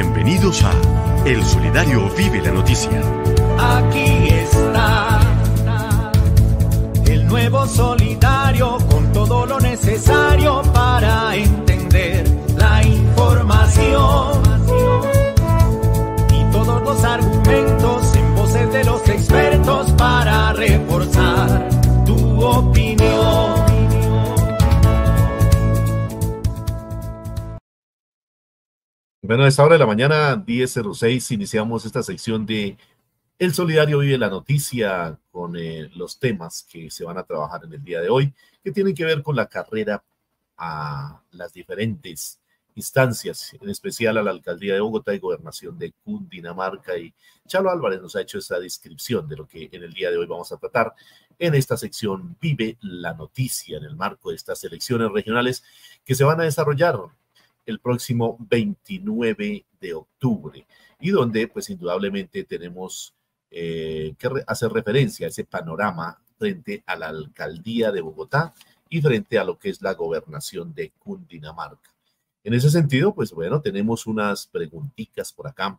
Bienvenidos a El Solidario Vive la Noticia. Aquí está el nuevo Solidario con todo lo necesario para entender la información y todos los argumentos en voces de los expertos para reforzar tu opinión. Bueno, a esta hora de la mañana, 10.06, iniciamos esta sección de El Solidario Vive la Noticia con eh, los temas que se van a trabajar en el día de hoy, que tienen que ver con la carrera a las diferentes instancias, en especial a la Alcaldía de Bogotá y Gobernación de Cundinamarca. Y Chalo Álvarez nos ha hecho esta descripción de lo que en el día de hoy vamos a tratar en esta sección Vive la Noticia, en el marco de estas elecciones regionales que se van a desarrollar el próximo 29 de octubre y donde pues indudablemente tenemos eh, que hacer referencia a ese panorama frente a la alcaldía de Bogotá y frente a lo que es la gobernación de Cundinamarca. En ese sentido, pues bueno, tenemos unas preguntitas por acá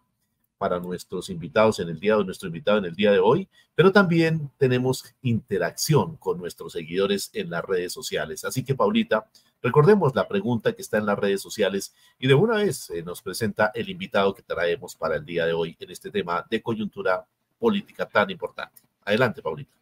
para nuestros invitados en el día de nuestro invitado en el día de hoy, pero también tenemos interacción con nuestros seguidores en las redes sociales. Así que, Paulita, recordemos la pregunta que está en las redes sociales y de una vez eh, nos presenta el invitado que traemos para el día de hoy en este tema de coyuntura política tan importante. Adelante, Paulita.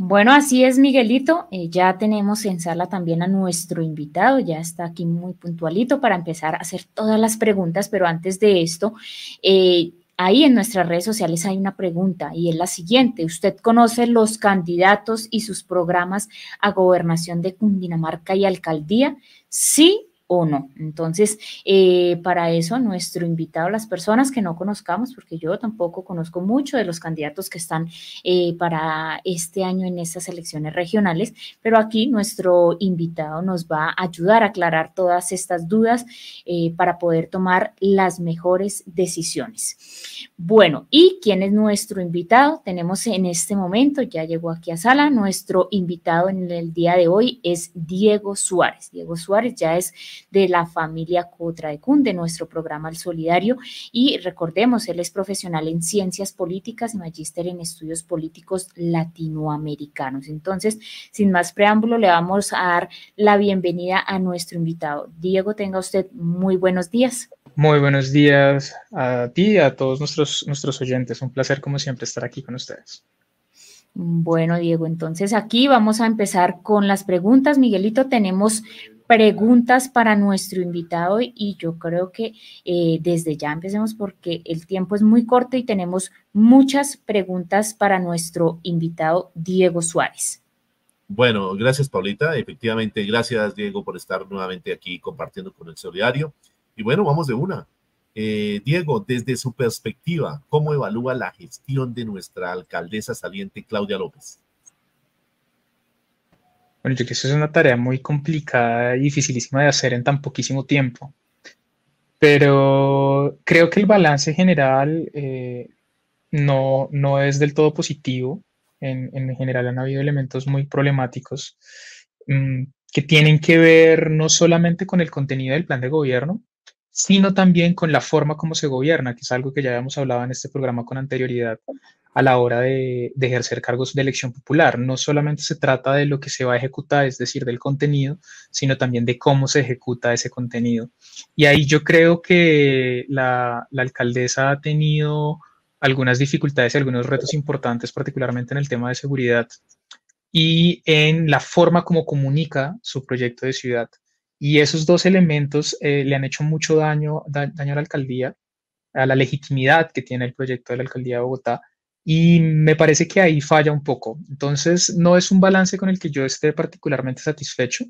Bueno, así es, Miguelito. Eh, ya tenemos en sala también a nuestro invitado, ya está aquí muy puntualito para empezar a hacer todas las preguntas, pero antes de esto, eh, ahí en nuestras redes sociales hay una pregunta y es la siguiente. ¿Usted conoce los candidatos y sus programas a gobernación de Cundinamarca y alcaldía? Sí o no. Entonces, eh, para eso, nuestro invitado, las personas que no conozcamos, porque yo tampoco conozco mucho de los candidatos que están eh, para este año en estas elecciones regionales, pero aquí nuestro invitado nos va a ayudar a aclarar todas estas dudas eh, para poder tomar las mejores decisiones. Bueno, ¿y quién es nuestro invitado? Tenemos en este momento, ya llegó aquí a sala, nuestro invitado en el día de hoy es Diego Suárez. Diego Suárez ya es de la familia Cotraecun, de nuestro programa El Solidario. Y recordemos, él es profesional en ciencias políticas y magíster en estudios políticos latinoamericanos. Entonces, sin más preámbulo, le vamos a dar la bienvenida a nuestro invitado. Diego, tenga usted muy buenos días. Muy buenos días a ti y a todos nuestros, nuestros oyentes. Un placer, como siempre, estar aquí con ustedes. Bueno, Diego, entonces aquí vamos a empezar con las preguntas. Miguelito, tenemos preguntas para nuestro invitado y yo creo que eh, desde ya empecemos porque el tiempo es muy corto y tenemos muchas preguntas para nuestro invitado Diego Suárez. Bueno, gracias Paulita. Efectivamente, gracias Diego por estar nuevamente aquí compartiendo con el solidario. Y bueno, vamos de una. Eh, Diego, desde su perspectiva, ¿cómo evalúa la gestión de nuestra alcaldesa saliente Claudia López? Bueno, yo creo que eso es una tarea muy complicada y dificilísima de hacer en tan poquísimo tiempo. Pero creo que el balance general eh, no, no es del todo positivo. En, en, general han habido elementos muy problemáticos mmm, que tienen que ver no solamente con el contenido del plan de gobierno, sino también con la forma como se gobierna, que es algo que ya habíamos hablado en este programa con anterioridad a la hora de, ejercer cargos de elección popular. No solamente se trata de lo que se va a ejecutar, es decir, del contenido, sino también de cómo se ejecuta ese contenido. Y ahí yo creo que la, alcaldesa ha tenido algunas dificultades y algunos retos importantes, particularmente en el tema de seguridad y en la forma como comunica su proyecto de ciudad. Y esos dos elementos eh, le han hecho mucho daño, daño a la alcaldía, a la legitimidad que tiene el proyecto de la alcaldía de Bogotá y me parece que ahí falla un poco. Entonces, no es un balance con el que yo esté particularmente satisfecho.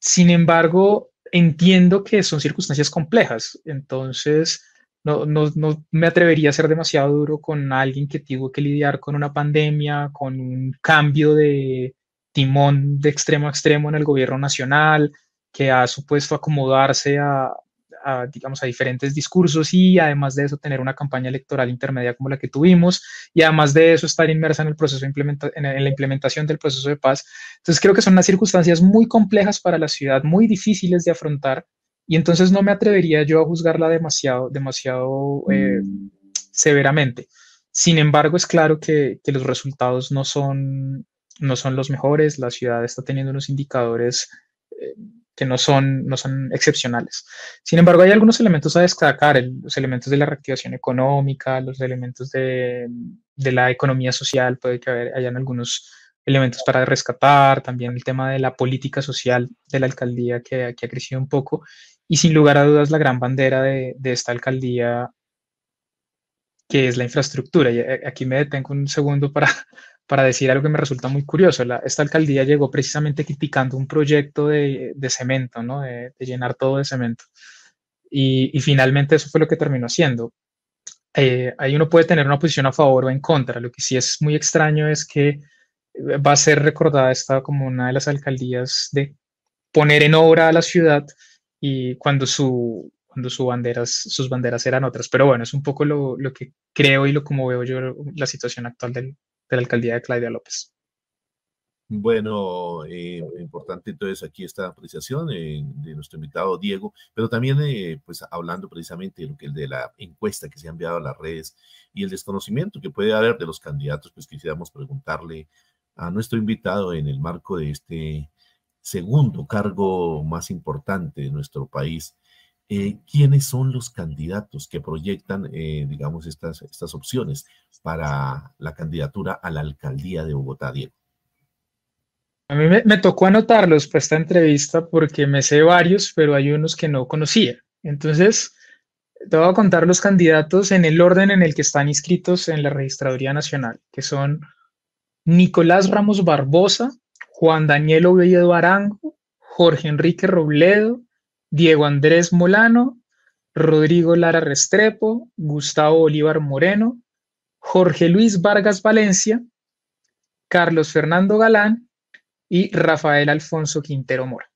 Sin embargo, entiendo que son circunstancias complejas. Entonces, no, no, no, me atrevería a ser demasiado duro con alguien que tuvo que lidiar con una pandemia, con un cambio de timón de extremo a extremo en el gobierno nacional, que ha supuesto acomodarse a, a, digamos, a diferentes discursos y además de eso tener una campaña electoral intermedia como la que tuvimos y además de eso estar inmersa en el proceso implementa en, la implementación del proceso de paz. Entonces creo que son unas circunstancias muy complejas para la ciudad, muy difíciles de afrontar y entonces no me atrevería yo a juzgarla demasiado, demasiado eh, severamente. Sin embargo, es claro que, que, los resultados no son, no son los mejores, la ciudad está teniendo unos indicadores eh, que no son, no son excepcionales. Sin embargo, hay algunos elementos a destacar, los elementos de la reactivación económica, los elementos de, de la economía social, puede que hayan algunos elementos para rescatar, también el tema de la política social de la alcaldía que, que ha crecido un poco y sin lugar a dudas la gran bandera de, de esta alcaldía que es la infraestructura. Y eh, aquí me detengo un segundo para, para decir algo que me resulta muy curioso. esta alcaldía llegó precisamente criticando un proyecto de, de cemento, ¿no? de, llenar todo de cemento. Y, finalmente eso fue lo que terminó haciendo. Eh, ahí uno puede tener una posición a favor o en contra. Lo que sí es muy extraño es que va a ser recordada esta como una de las alcaldías de poner en obra a la ciudad y cuando su, cuando su banderas, sus banderas eran otras. Pero bueno, es un poco lo, lo que creo y lo como veo yo la situación actual del, de la alcaldía de Claudia López. Bueno, eh, importante entonces aquí esta apreciación eh, de nuestro invitado Diego, pero también eh, pues hablando precisamente de lo que de la encuesta que se ha enviado a las redes y el desconocimiento que puede haber de los candidatos, pues quisiéramos preguntarle a nuestro invitado en el marco de este segundo cargo más importante de nuestro país, eh, quiénes son los candidatos que proyectan, eh, digamos, estas, estas opciones para la candidatura a la alcaldía de Bogotá, Diego. A mí me, tocó anotarlos para esta entrevista porque me sé varios, pero hay unos que no conocía. Entonces, te voy a contar los candidatos en el orden en el que están inscritos en la Registraduría Nacional, que son Nicolás Ramos Barbosa, Juan Daniel Oviedo Arango, Jorge Enrique Robledo, Diego Andrés Molano, Rodrigo Lara Restrepo, Gustavo Bolívar Moreno, Jorge Luis Vargas Valencia, Carlos Fernando Galán y Rafael Alfonso Quintero Mora.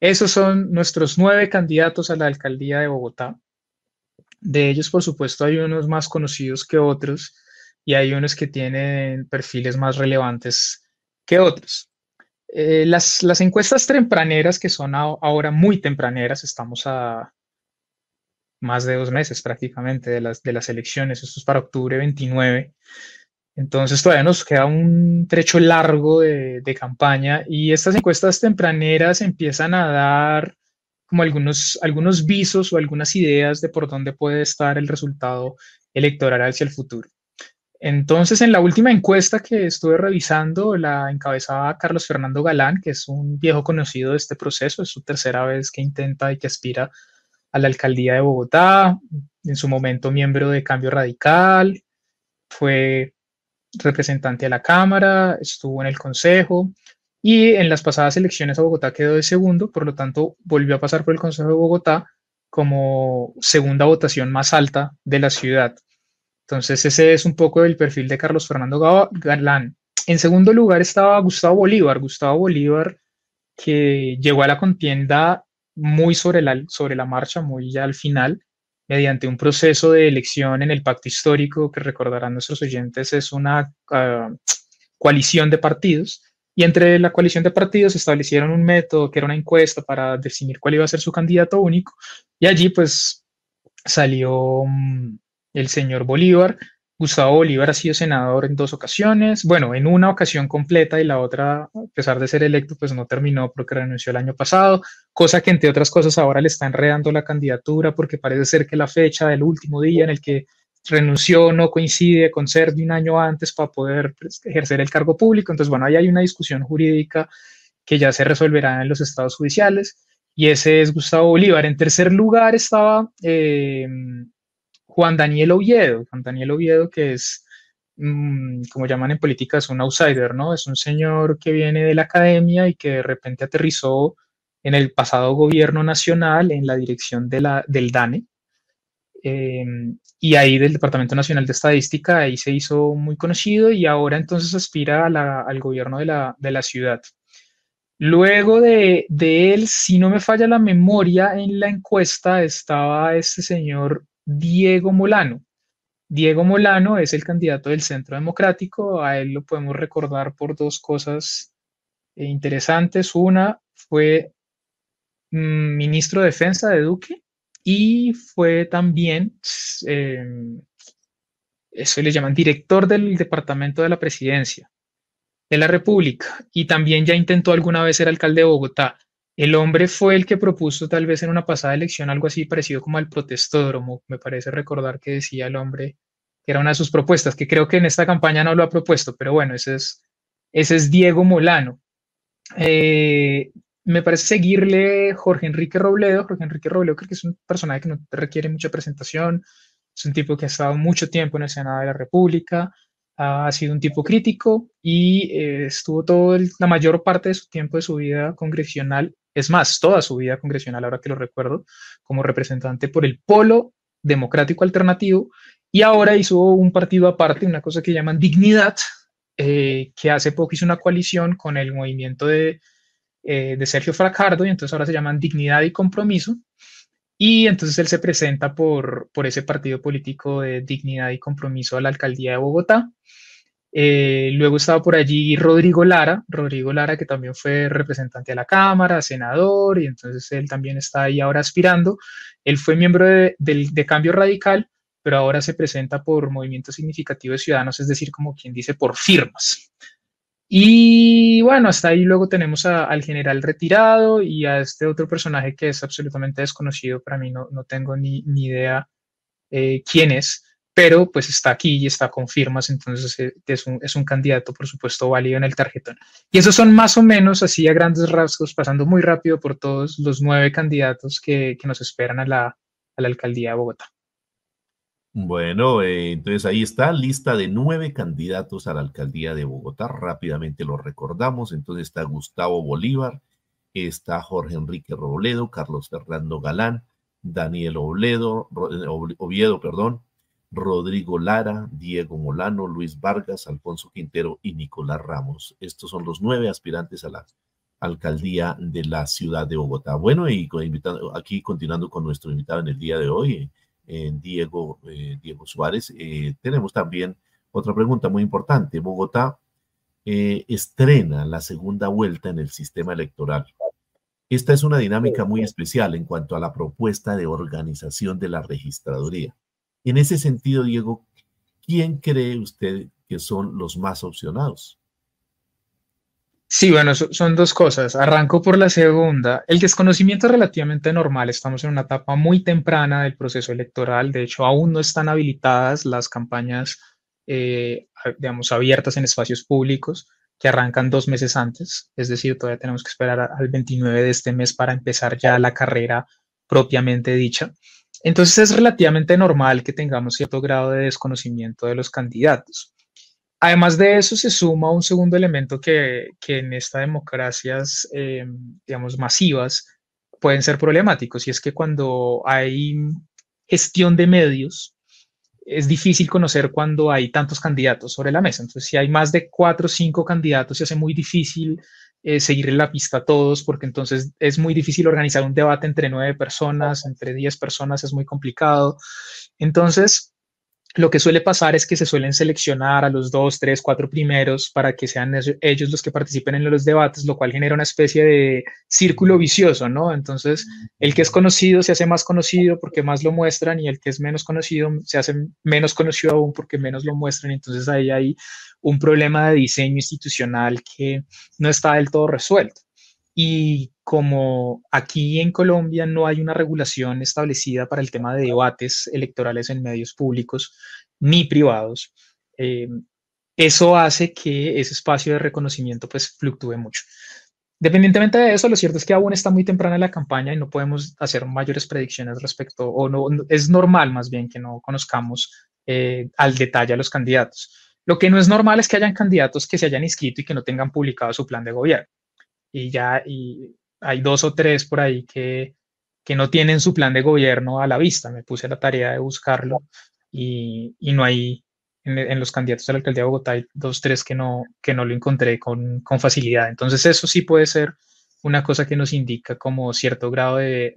Esos son nuestros nueve candidatos a la alcaldía de Bogotá. De ellos, por supuesto, hay unos más conocidos que otros y hay unos que tienen perfiles más relevantes que otros. Eh, las, encuestas tempraneras, que son ahora muy tempraneras, estamos a más de dos meses prácticamente de las, de las elecciones, esto es para octubre 29, entonces todavía nos queda un trecho largo de, de campaña y estas encuestas tempraneras empiezan a dar como algunos, algunos visos o algunas ideas de por dónde puede estar el resultado electoral hacia el futuro. Entonces, en la última encuesta que estuve revisando, la encabezaba Carlos Fernando Galán, que es un viejo conocido de este proceso, es su tercera vez que intenta y que aspira a la alcaldía de Bogotá, en su momento miembro de Cambio Radical, fue representante de la Cámara, estuvo en el Consejo y en las pasadas elecciones a Bogotá quedó de segundo, por lo tanto volvió a pasar por el Consejo de Bogotá como segunda votación más alta de la ciudad. Entonces ese es un poco el perfil de Carlos Fernando Galán. En segundo lugar estaba Gustavo Bolívar. Gustavo Bolívar que llegó a la contienda muy sobre la, sobre la marcha, muy ya al final, mediante un proceso de elección en el pacto histórico que recordarán nuestros oyentes es una ah, coalición de partidos. Y entre la coalición de partidos establecieron un método que era una encuesta para definir cuál iba a ser su candidato único. Y allí pues salió mm, el señor Bolívar. Gustavo Bolívar ha sido senador en dos ocasiones, bueno, en una ocasión completa y la otra, a pesar de ser electo, pues no terminó porque renunció el año pasado, cosa que entre otras cosas ahora le está enredando la candidatura porque parece ser que la fecha del último día en el que renunció no coincide con ser de un año antes para poder pues, ejercer el cargo público. Entonces, bueno, ahí hay una discusión jurídica que ya se resolverá en los estados judiciales y ese es Gustavo Bolívar. En tercer lugar estaba... Eh, Juan Daniel Oviedo, Juan Daniel Oviedo que es, mm, como llaman en política, es un outsider, ¿no? Es un señor que viene de la academia y que de repente aterrizó en el pasado gobierno nacional en la dirección de del DANE. Em, y ahí del Departamento Nacional de Estadística, ahí se hizo muy conocido y ahora entonces aspira al gobierno de la, de la ciudad. Luego de, de, él, si no me falla la memoria, en la encuesta estaba este señor Diego Molano. Diego Molano es el candidato del Centro Democrático. A él lo podemos recordar por dos cosas interesantes. Una fue mm, ministro de Defensa de Duque y fue también, em, eso le llaman director del Departamento de la Presidencia de la República y también ya intentó alguna vez ser alcalde de Bogotá. El hombre fue el que propuso tal vez en una pasada elección algo así parecido como al protestódromo, me parece recordar que decía el hombre que era una de sus propuestas, que creo que en esta campaña no lo ha propuesto, pero bueno, ese es, es Diego Molano. Eh, me parece seguirle Jorge Enrique Robledo. Jorge Enrique Robledo creo que es un personaje que no requiere mucha presentación. Es un tipo que ha estado mucho tiempo en el Senado de la República. Ha sido un tipo crítico y eh, estuvo toda la mayor parte de su tiempo de su vida congresional, es más, toda su vida congresional, ahora que lo recuerdo, como representante por el Polo Democrático Alternativo. Y ahora hizo un partido aparte, una cosa que llaman Dignidad, eh, que hace poco hizo una coalición con el movimiento de eh, de Sergio Fracardo y entonces ahora se llaman Dignidad y Compromiso. Y entonces él se presenta por, por ese partido político de Dignidad y Compromiso a la alcaldía de Bogotá. Eh, luego estaba por allí Rodrigo Lara, Rodrigo Lara que también fue representante de la Cámara, senador, y entonces él también está ahí ahora aspirando. Él fue miembro de, de Cambio Radical, pero ahora se presenta por Movimiento Significativo de Ciudadanos, es decir, como quien dice, por firmas. Y bueno, hasta ahí luego tenemos al general retirado y a este otro personaje que es absolutamente desconocido para mí, no, no tengo ni, ni idea eh, quién es, pero pues está aquí y está con firmas, entonces eh, es, un, es, un, candidato, por supuesto, válido en el tarjetón. Y esos son más o menos, así a grandes rasgos, pasando muy rápido por todos los nueve candidatos que, que nos esperan a la, a la alcaldía de Bogotá. Bueno, eh, entonces ahí está, lista de nueve candidatos a la alcaldía de Bogotá. Rápidamente lo recordamos. Entonces está Gustavo Bolívar, está Jorge Enrique Robledo, Carlos Fernando Galán, Daniel Oviedo, eh, Oviedo, perdón, Rodrigo Lara, Diego Molano, Luis Vargas, Alfonso Quintero y Nicolás Ramos. Estos son los nueve aspirantes a la alcaldía de la ciudad de Bogotá. Bueno, y aquí continuando con nuestro invitado en el día de hoy, Diego, eh, Diego Suárez. Eh, tenemos también otra pregunta muy importante. Bogotá eh, estrena la segunda vuelta en el sistema electoral. Esta es una dinámica muy especial en cuanto a la propuesta de organización de la registraduría. En ese sentido, Diego, ¿quién cree usted que son los más opcionados? Sí, bueno, son dos cosas. Arranco por la segunda. El desconocimiento es relativamente normal. Estamos en una etapa muy temprana del proceso electoral. De hecho, aún no están habilitadas las campañas, eh, digamos, abiertas en espacios públicos que arrancan dos meses antes. Es decir, todavía tenemos que esperar al 29 de este mes para empezar ya la carrera propiamente dicha. Entonces es relativamente normal que tengamos cierto grado de desconocimiento de los candidatos. Además de eso, se suma un segundo elemento que, en estas democracias, eh, digamos, masivas, pueden ser problemáticos, y es que cuando hay gestión de medios, es difícil conocer cuando hay tantos candidatos sobre la mesa. Entonces, si hay más de cuatro o cinco candidatos, se hace muy difícil eh, seguirle la pista a todos, porque entonces es muy difícil organizar un debate entre nueve personas, entre diez personas, es muy complicado. Entonces, lo que suele pasar es que se suelen seleccionar a los dos, tres, cuatro primeros para que sean ellos los que participen en los debates, lo cual genera una especie de círculo vicioso, ¿no? Entonces, el que es conocido se hace más conocido porque más lo muestran y el que es menos conocido se hace menos conocido aún porque menos lo muestran. Entonces, ahí hay un problema de diseño institucional que no está del todo resuelto. Y como aquí en Colombia no hay una regulación establecida para el tema de debates electorales en medios públicos ni privados, eh, eso hace que ese espacio de reconocimiento pues fluctúe mucho. Dependientemente de eso, lo cierto es que aún está muy temprana la campaña y no podemos hacer mayores predicciones respecto, o no, es normal más bien que no conozcamos eh, al detalle a los candidatos. Lo que no es normal es que hayan candidatos que se hayan inscrito y que no tengan publicado su plan de gobierno y ya y hay dos o tres por ahí que, no tienen su plan de gobierno a la vista. Me puse la tarea de buscarlo y, no hay, en, los candidatos a la alcaldía de Bogotá hay dos, tres que no, lo encontré con, facilidad. Entonces eso sí puede ser una cosa que nos indica como cierto grado de,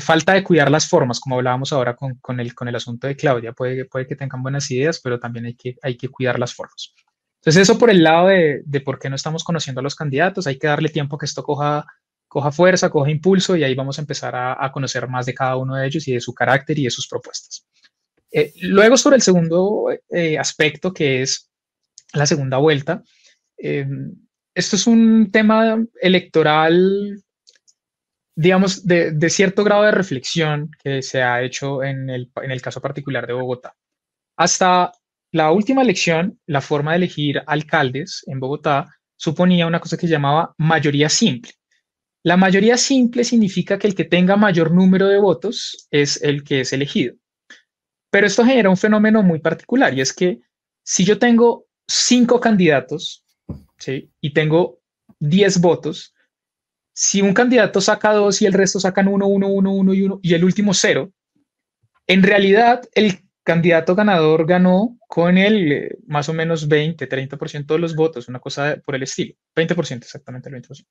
falta de cuidar las formas, como hablábamos ahora con, el, asunto de Claudia. Puede, que tengan buenas ideas, pero también hay que cuidar las formas. Entonces, eso por el lado de, por qué no estamos conociendo a los candidatos, hay que darle tiempo a que esto coja, coja fuerza, coja impulso y ahí vamos a empezar a, a conocer más de cada uno de ellos y de su carácter y de sus propuestas. Eh, luego, sobre el segundo eh, aspecto, que es la segunda vuelta, eh, esto es un tema electoral, digamos, de, de, cierto grado de reflexión que se ha hecho en el, en el caso particular de Bogotá. Hasta la última elección, la forma de elegir alcaldes en Bogotá suponía una cosa que llamaba mayoría simple. La mayoría simple significa que el que tenga mayor número de votos es el que es elegido. Pero esto genera un fenómeno muy particular y es que si yo tengo cinco candidatos y tengo diez votos, si un candidato saca dos y el resto sacan uno, uno, uno, uno y uno y el último cero, en realidad el candidato ganador ganó con el eh, más o menos 20, 30% de los votos, una cosa por el estilo, 20% exactamente, el 20%.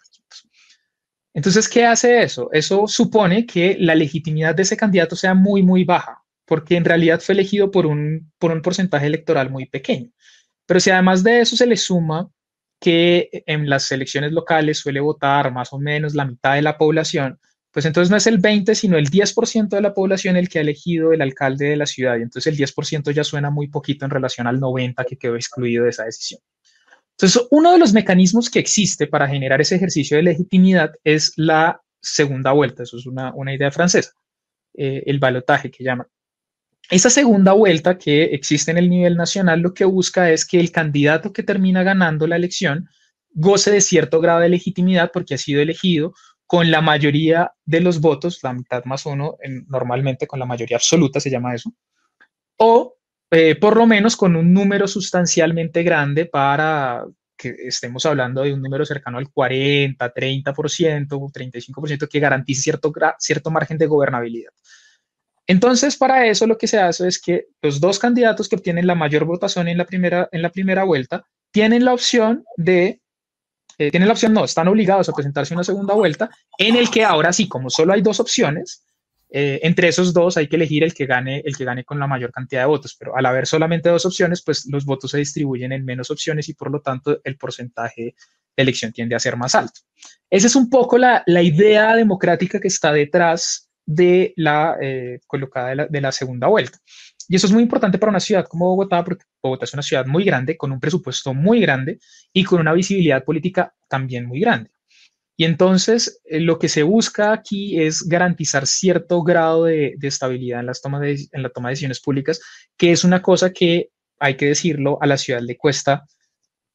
Entonces, ¿qué hace eso? Eso supone que la legitimidad de ese candidato sea muy, muy baja, porque en realidad fue elegido por un, por un porcentaje electoral muy pequeño. Pero si además de eso se le suma que en las elecciones locales suele votar más o menos la mitad de la población, pues entonces no es el 20, sino el 10% de la población el que ha elegido el alcalde de la ciudad. Y entonces el 10% ya suena muy poquito en relación al 90% que quedó excluido de esa decisión. Entonces, uno de los mecanismos que existe para generar ese ejercicio de legitimidad es la segunda vuelta. Eso es una, una idea francesa, eh, el balotaje que llaman. Esa segunda vuelta que existe en el nivel nacional lo que busca es que el candidato que termina ganando la elección goce de cierto grado de legitimidad porque ha sido elegido con la mayoría de los votos, la mitad más uno, normalmente con la mayoría absoluta se llama eso, o eh, por lo menos con un número sustancialmente grande para que estemos hablando de un número cercano al 40, 30%, 35% que garantice cierto, cierto margen de gobernabilidad. Entonces, para eso lo que se hace es que los dos candidatos que obtienen la mayor votación en la primera, en la primera vuelta tienen la opción de eh, tienen la opción, no, están obligados a presentarse una segunda vuelta, en el que ahora sí, como solo hay dos opciones, eh, entre esos dos hay que elegir el que gane, el que gane con la mayor cantidad de votos, pero al haber solamente dos opciones, pues los votos se distribuyen en menos opciones y por lo tanto el porcentaje de elección tiende a ser más alto. Esa es un poco la, la idea democrática que está detrás de la eh, colocada de la, de la segunda vuelta. Y eso es muy importante para una ciudad como Bogotá, porque Bogotá es una ciudad muy grande, con un presupuesto muy grande y con una visibilidad política también muy grande. Y entonces eh, lo que se busca aquí es garantizar cierto grado de, estabilidad en, las tomas en la toma de decisiones públicas, que es una cosa que, hay que decirlo, a la ciudad le cuesta,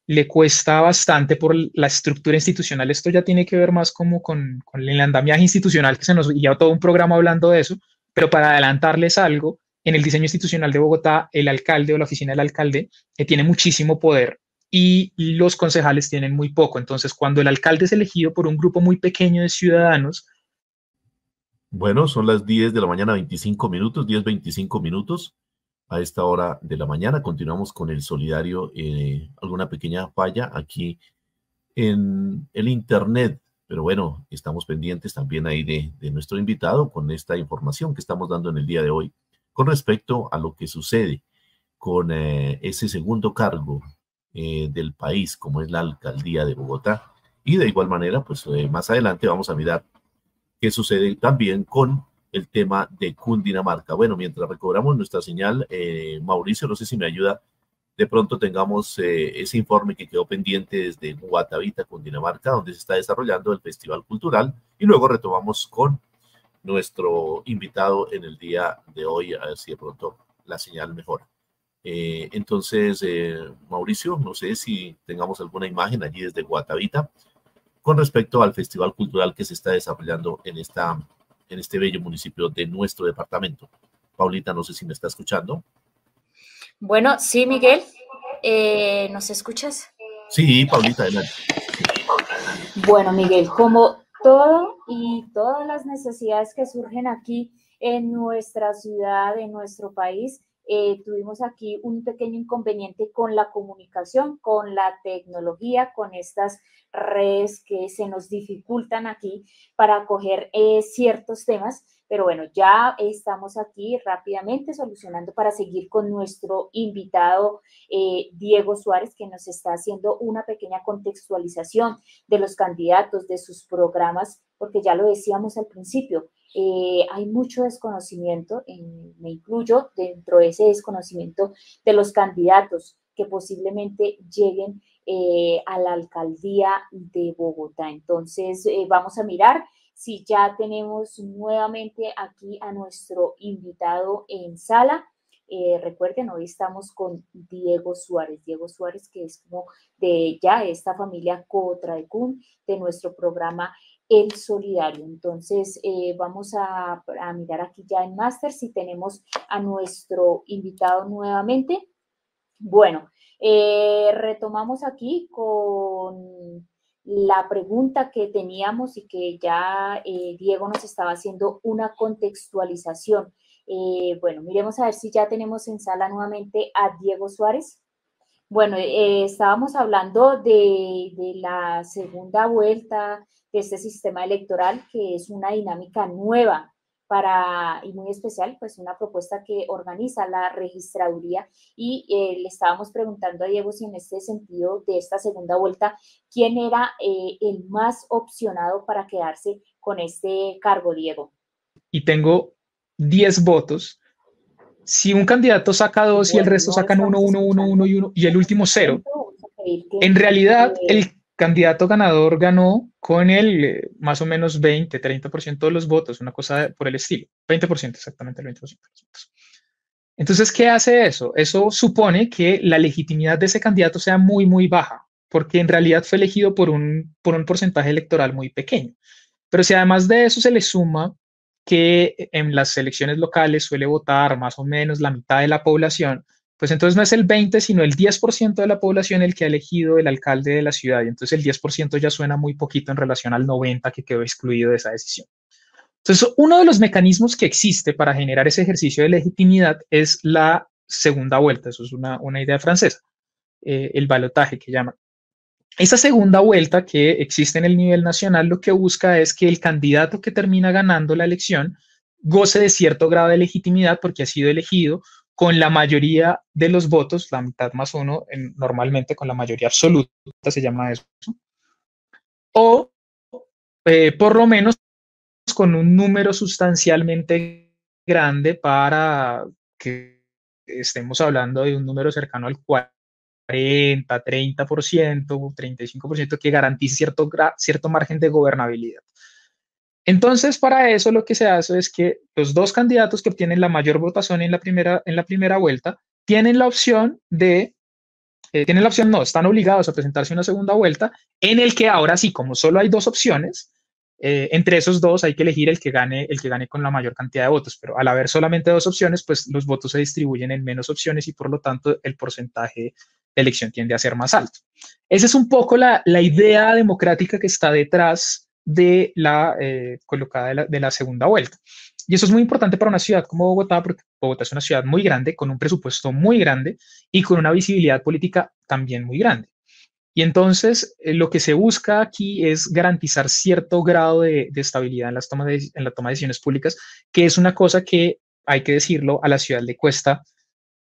le cuesta bastante por la estructura institucional. Esto ya tiene que ver más como con, con el andamiaje institucional, que se nos lleva todo un programa hablando de eso, pero para adelantarles algo, en el diseño institucional de Bogotá, el alcalde o la oficina del alcalde eh, tiene muchísimo poder y los concejales tienen muy poco. Entonces, cuando el alcalde es elegido por un grupo muy pequeño de ciudadanos. Bueno, son las 10 de la mañana, 25 minutos, 10, 25 minutos. A esta hora de la mañana continuamos con el solidario. Eh, alguna pequeña falla aquí en el Internet. Pero bueno, estamos pendientes también ahí de, de nuestro invitado con esta información que estamos dando en el día de hoy con respecto a lo que sucede con eh, ese segundo cargo eh, del país, como es la alcaldía de Bogotá. Y de igual manera, pues eh, más adelante vamos a mirar qué sucede también con el tema de Cundinamarca. Bueno, mientras recobramos nuestra señal, Mauricio, no sé si me ayuda, de pronto tengamos ese informe que quedó pendiente desde Guatavita, Cundinamarca, donde se está desarrollando el Festival Cultural, y luego retomamos con nuestro invitado en el día de hoy, a ver si de pronto la señal mejora. Eh, entonces, eh, Mauricio, no sé si tengamos alguna imagen allí desde Guatavita con respecto al festival cultural que se está desarrollando en, esta, en este bello municipio de nuestro departamento. Paulita, no sé si me está escuchando. Bueno, sí, Miguel. Eh, ¿Nos escuchas? Sí, Paulita, adelante. Bueno, Miguel, como todo y todas las necesidades que surgen aquí en nuestra ciudad, en nuestro país, eh, tuvimos aquí un pequeño inconveniente con la comunicación, con la tecnología, con estas redes que se nos dificultan aquí para coger eh, ciertos temas. Pero bueno, ya estamos aquí rápidamente solucionando para seguir con nuestro invitado eh, Diego Suárez, que nos está haciendo una pequeña contextualización de los candidatos, de sus programas, porque ya lo decíamos al principio, eh, hay mucho desconocimiento, me incluyo dentro de ese desconocimiento de los candidatos que posiblemente lleguen eh, a la alcaldía de Bogotá. Entonces, eh, vamos a mirar si ya tenemos nuevamente aquí a nuestro invitado en sala. recuerden, hoy estamos con Diego Suárez. Diego Suárez, que es como de ya esta familia Cotraecun de nuestro programa el solidario. Entonces, eh, vamos a, mirar aquí ya en máster si tenemos a nuestro invitado nuevamente. Bueno, eh, retomamos aquí con la pregunta que teníamos y que ya eh, Diego nos estaba haciendo una contextualización. bueno, miremos a ver si ya tenemos en sala nuevamente a Diego Suárez. Bueno, estábamos hablando de, de la segunda vuelta este sistema electoral, que es una dinámica nueva para, y muy especial, pues una propuesta que organiza la registraduría y eh, le estábamos preguntando a Diego si en este sentido de esta segunda vuelta, ¿quién era eh, el más opcionado para quedarse con este cargo, Diego? Y tengo 10 votos. Si un candidato saca dos y el resto sacan uno, uno, uno, uno y uno y el último cero, en realidad el candidato ganador ganó con el eh, más o menos 20, 30% de los votos, una cosa por el estilo. 20%, exactamente el 20% de los votos. Entonces, ¿qué hace eso? Eso supone que la legitimidad de ese candidato sea muy, muy baja, porque en realidad fue elegido por un, por un porcentaje electoral muy pequeño. Pero si además de eso se le suma que en las elecciones locales suele votar más o menos la mitad de la población, pues entonces no es el 20, sino el 10% de la población el que ha elegido el alcalde de la ciudad. Y entonces el 10% ya suena muy poquito en relación al 90% que quedó excluido de esa decisión. Entonces, uno de los mecanismos que existe para generar ese ejercicio de legitimidad es la segunda vuelta. Eso es una, idea francesa, eh, el balotaje que llaman. Esa segunda vuelta que existe en el nivel nacional lo que busca es que el candidato que termina ganando la elección goce de cierto grado de legitimidad porque ha sido elegido con la mayoría de los votos, la mitad más uno, normalmente con la mayoría absoluta se llama eso, o eh, por lo menos con un número sustancialmente grande para que estemos hablando de un número cercano al 40, 30%, 35% que garantice cierto, cierto margen de gobernabilidad. Entonces, para eso lo que se hace es que los dos candidatos que obtienen la mayor votación en la primera, en la primera vuelta tienen la opción de, eh, tienen la opción, no, están obligados a presentarse una segunda vuelta en el que ahora sí, como solo hay dos opciones, eh, entre esos dos hay que elegir el que gane, el que gane con la mayor cantidad de votos, pero al haber solamente dos opciones, pues los votos se distribuyen en menos opciones y por lo tanto el porcentaje de elección tiende a ser más alto. Esa es un poco la, la idea democrática que está detrás de la eh, colocada de la, segunda vuelta. Y eso es muy importante para una ciudad como Bogotá, porque Bogotá es una ciudad muy grande, con un presupuesto muy grande y con una visibilidad política también muy grande. Y entonces eh, lo que se busca aquí es garantizar cierto grado de, estabilidad en, las tomas en la toma de decisiones públicas, que es una cosa que, hay que decirlo, a la ciudad le cuesta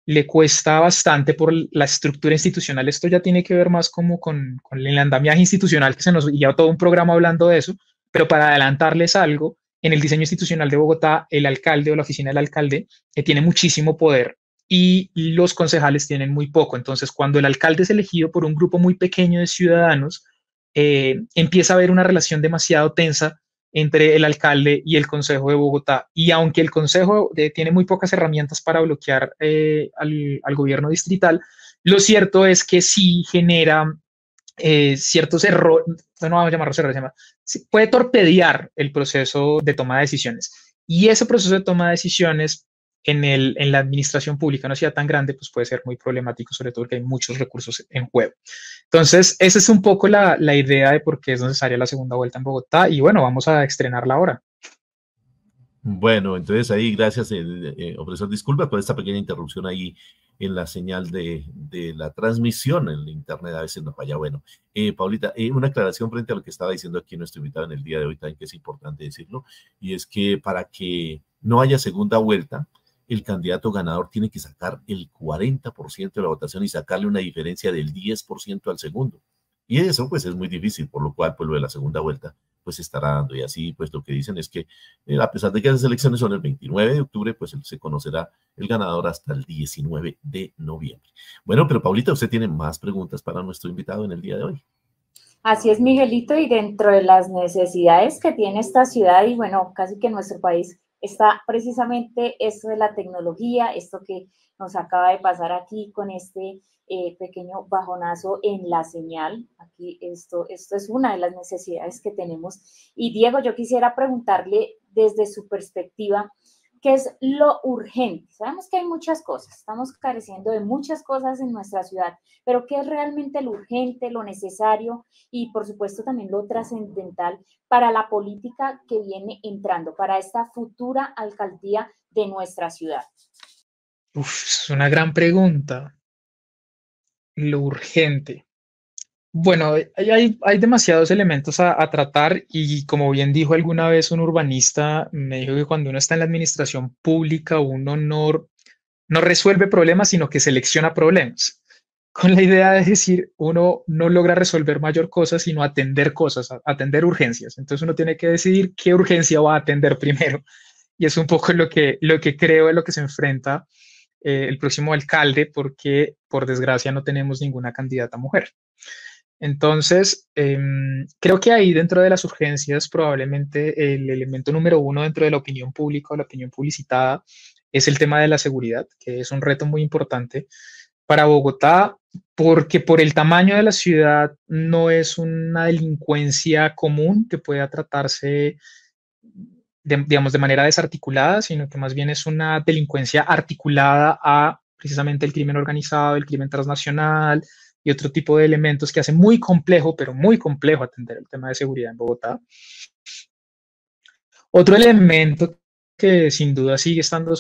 le cuesta bastante por la estructura institucional. Esto ya tiene que ver más como con, el andamiaje institucional que se nos lleva todo un programa hablando de eso, pero para adelantarles algo, en el diseño institucional de Bogotá, el alcalde o la oficina del alcalde eh, tiene muchísimo poder y los concejales tienen muy poco. Entonces, cuando el alcalde es elegido por un grupo muy pequeño de ciudadanos, eh, empieza a haber una relación demasiado tensa entre el alcalde y el Consejo de Bogotá. Y aunque el Consejo eh, tiene muy pocas herramientas para bloquear eh, al, gobierno distrital, lo cierto es que sí genera eh, ciertos errores, no vamos a llamarlos errores, puede torpedear el proceso de toma de decisiones. Y ese proceso de toma de decisiones en, el, en la administración pública, no sea tan grande, pues puede ser muy problemático, sobre todo porque hay muchos recursos en juego. Entonces, esa es un poco la, la idea de por qué es necesaria la segunda vuelta en Bogotá y bueno, vamos a estrenarla ahora. Bueno, entonces ahí, gracias, eh, eh, profesor, disculpas por esta pequeña interrupción ahí en la señal de, la transmisión en internet, a veces no falla. Bueno, eh, Paulita, eh, una aclaración frente a lo que estaba diciendo aquí nuestro invitado en el día de hoy, también que es importante decirlo, y es que para que no haya segunda vuelta, el candidato ganador tiene que sacar el 40% de la votación y sacarle una diferencia del 10% al segundo. Y eso pues es muy difícil, por lo cual pues lo de la segunda vuelta pues estará dando. Y así pues lo que dicen es que eh, a pesar de que las elecciones son el 29 de octubre, pues se conocerá el ganador hasta el 19 de noviembre. Bueno, pero Paulita, usted tiene más preguntas para nuestro invitado en el día de hoy. Así es, Miguelito, y dentro de las necesidades que tiene esta ciudad y bueno, casi que nuestro país, está precisamente esto de la tecnología, esto que nos acaba de pasar aquí con este eh, pequeño bajonazo en la señal. Aquí esto, esto es una de las necesidades que tenemos. Y Diego, yo quisiera preguntarle desde su perspectiva, ¿qué es lo urgente? Sabemos que hay muchas cosas, estamos careciendo de muchas cosas en nuestra ciudad, pero ¿qué es realmente lo urgente, lo necesario y por supuesto también lo trascendental para la política que viene entrando, para esta futura alcaldía de nuestra ciudad? Uf, es una gran pregunta lo urgente. Bueno, hay, hay demasiados elementos a, tratar y como bien dijo alguna vez un urbanista, me dijo que cuando uno está en la administración pública uno no, no resuelve problemas, sino que selecciona problemas. Con la idea de decir, uno no logra resolver mayor cosa, sino atender cosas, atender urgencias. Entonces uno tiene que decidir qué urgencia va a atender primero. Y es un poco lo que, lo que creo es lo que se enfrenta eh, el próximo alcalde porque, por desgracia, no tenemos ninguna candidata mujer. Entonces, em, creo que ahí dentro de las urgencias, probablemente el elemento número uno dentro de la opinión pública o la opinión publicitada es el tema de la seguridad, que es un reto muy importante para Bogotá, porque por el tamaño de la ciudad no es una delincuencia común que pueda tratarse de, digamos, de manera desarticulada, sino que más bien es una delincuencia articulada a precisamente el crimen organizado, el crimen transnacional y otro tipo de elementos que hace muy complejo, pero muy complejo atender el tema de seguridad en Bogotá. Otro elemento que sin duda sigue estando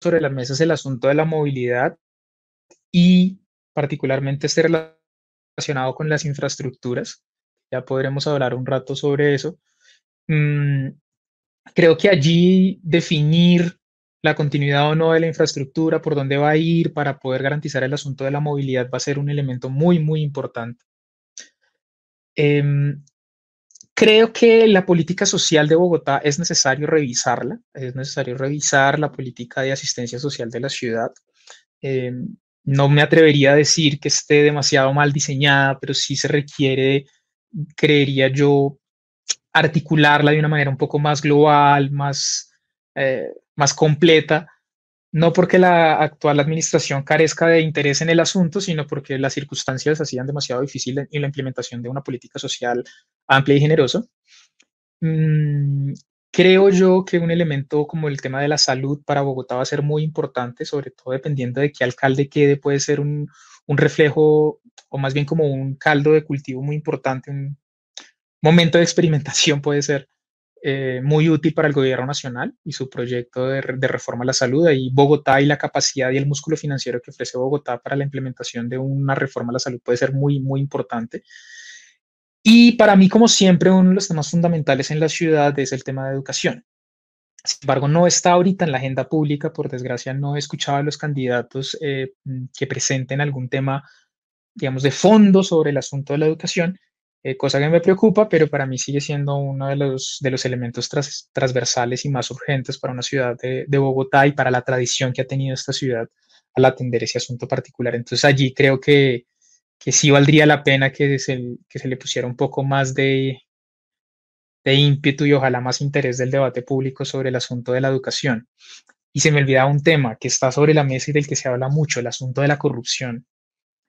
sobre la mesa es el asunto de la movilidad y particularmente este relacionado con las infraestructuras. Ya podremos hablar un rato sobre eso. Mm, creo que allí definir la continuidad o no de la infraestructura, por dónde va a ir para poder garantizar el asunto de la movilidad va a ser un elemento muy, muy importante. Em, creo que la política social de Bogotá es necesario revisarla, es necesario revisar la política de asistencia social de la ciudad. Em, no me atrevería a decir que esté demasiado mal diseñada, pero sí se requiere, creería yo, articularla de una manera un poco más global, más, eh, más completa, no porque la actual administración carezca de interés en el asunto, sino porque las circunstancias hacían demasiado difícil en la implementación de una política social amplia y generosa. Mm, creo yo que un elemento como el tema de la salud para Bogotá va a ser muy importante, sobre todo dependiendo de qué alcalde quede, puede ser un, un reflejo o más bien como un caldo de cultivo muy importante, un, momento de experimentación puede ser eh, muy útil para el gobierno nacional y su proyecto de, reforma a la salud. y Bogotá y la capacidad y el músculo financiero que ofrece Bogotá para la implementación de una reforma a la salud puede ser muy, muy importante. Y para mí, como siempre, uno de los temas fundamentales en la ciudad es el tema de educación. Sin embargo, no está ahorita en la agenda pública, por desgracia, no he escuchado a los candidatos eh, que presenten algún tema, digamos, de fondo sobre el asunto de la educación. Eh, cosa que me preocupa, pero para mí sigue siendo uno de los, de los elementos transversales y más urgentes para una ciudad de, Bogotá y para la tradición que ha tenido esta ciudad al atender ese asunto particular. Entonces allí creo que, que sí valdría la pena que se, que se le pusiera un poco más de, de ímpetu y ojalá más interés del debate público sobre el asunto de la educación. Y se me olvidaba un tema que está sobre la mesa y del que se habla mucho, el asunto de la corrupción.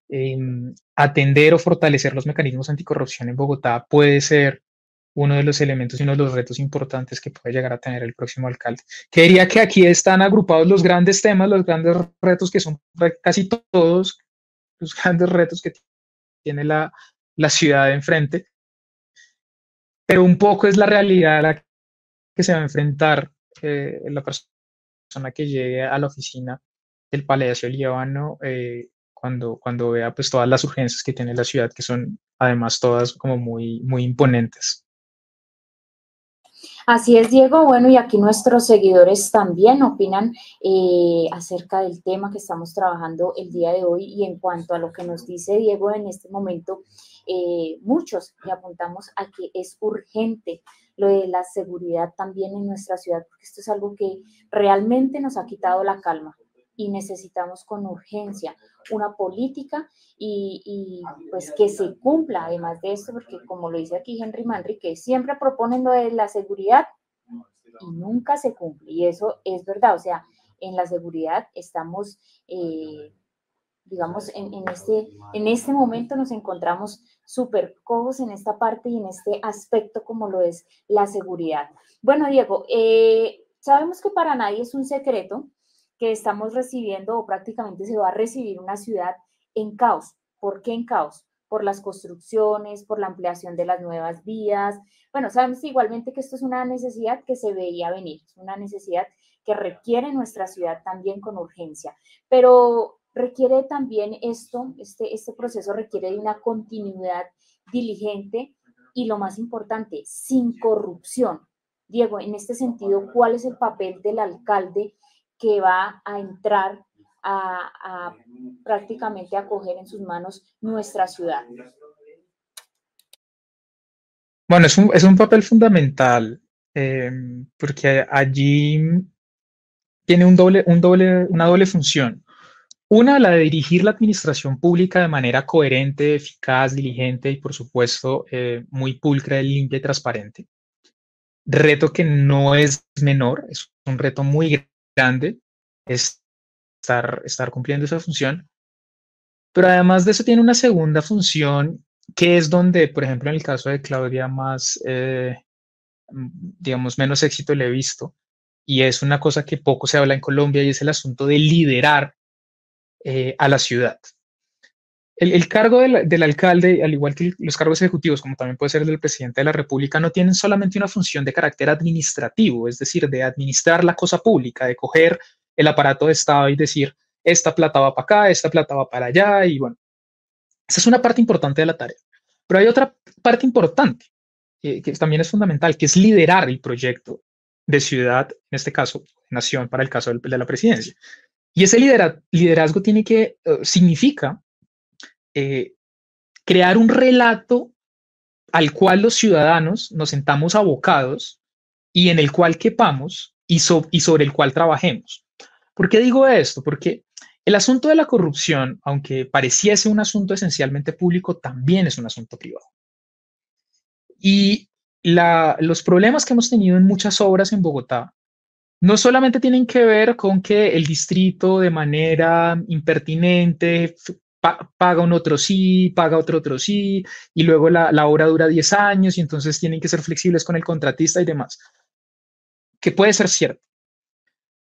Em, atender o fortalecer los mecanismos anticorrupción en Bogotá puede ser uno de los elementos y uno de los retos importantes que puede llegar a tener el próximo alcalde. Quería que aquí están agrupados los grandes temas, los grandes retos que son casi todos los grandes retos que tiene la, la ciudad enfrente, pero un poco es la realidad a la que se va a enfrentar eh, la persona que llegue a la oficina del Palacio Líbano eh, cuando, cuando vea pues todas las urgencias que tiene la ciudad, que son además todas como muy, muy imponentes. Así es, Diego. Bueno, y aquí nuestros seguidores también opinan eh, acerca del tema que estamos trabajando el día de hoy y en cuanto a lo que nos dice Diego en este momento, eh, muchos le apuntamos a que es urgente lo de la seguridad también en nuestra ciudad, porque esto es algo que realmente nos ha quitado la calma y necesitamos con urgencia una política y, pues que se cumpla además de esto, porque como lo dice aquí Henry Manry, que siempre proponen lo de la seguridad y nunca se cumple. Y eso es verdad, o sea, en la seguridad estamos, eh, digamos, en, este, en este momento nos encontramos súper cojos en esta parte y en este aspecto como lo es la seguridad. Bueno, Diego, eh, sabemos que para nadie es un secreto que estamos recibiendo o prácticamente se va a recibir una ciudad en caos. ¿Por qué en caos? Por las construcciones, por la ampliación de las nuevas vías. Bueno, sabemos igualmente que esto es una necesidad que se veía venir, es una necesidad que requiere nuestra ciudad también con urgencia, pero requiere también esto, este, este proceso requiere de una continuidad diligente y lo más importante, sin corrupción. Diego, en este sentido, ¿cuál es el papel del alcalde que va a entrar a, prácticamente a coger en sus manos nuestra ciudad. Bueno, es un, es un papel fundamental em, porque allí tiene un doble, un doble, una doble función. Una, la de dirigir la administración pública de manera coherente, eficaz, diligente y, por supuesto, eh, muy pulcra, limpia y transparente. Reto que no es menor, es un reto muy grande, estar, estar cumpliendo esa función. Pero además de eso tiene una segunda función que es donde, por ejemplo, en el caso de Claudia, más, eh, digamos, menos éxito le he visto. Y es una cosa que poco se habla en Colombia y es el asunto de liderar eh, a la ciudad. El, cargo del, alcalde, al igual que los cargos ejecutivos, como también puede ser el del presidente de la República, no tienen solamente una función de carácter administrativo, es decir, de administrar la cosa pública, de coger el aparato de Estado y decir, esta plata va para acá, esta plata va para allá, y bueno, esa es una parte importante de la tarea. Pero hay otra parte importante, que también es fundamental, que es liderar el proyecto de ciudad, en este caso, nación, para el caso de la presidencia. Y ese liderazgo tiene que, eh, significa eh, crear un relato al cual los ciudadanos nos sentamos abocados y en el cual quepamos y, y sobre el cual trabajemos. ¿Por qué digo esto? Porque el asunto de la corrupción, aunque pareciese un asunto esencialmente público, también es un asunto privado. Y los problemas que hemos tenido en muchas obras en Bogotá no solamente tienen que ver con que el distrito de manera impertinente paga un otro sí, paga otro otro sí, y luego la, la obra dura 10 años y entonces tienen que ser flexibles con el contratista y demás, que puede ser cierto.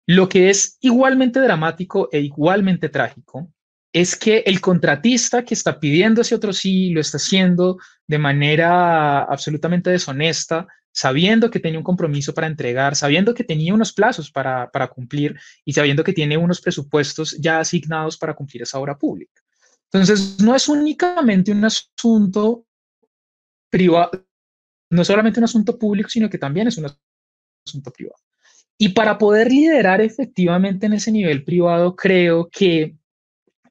Lo que es igualmente dramático e igualmente trágico es que el contratista que está pidiendo ese otro sí lo está haciendo de manera absolutamente deshonesta, sabiendo que tenía un compromiso para entregar, sabiendo que tenía unos plazos para, para cumplir y sabiendo que tiene unos presupuestos ya asignados para cumplir esa obra pública. Entonces, no es únicamente un asunto privado, no solamente un asunto público, sino que también es un asunto privado. Y para poder liderar efectivamente en ese nivel privado, creo que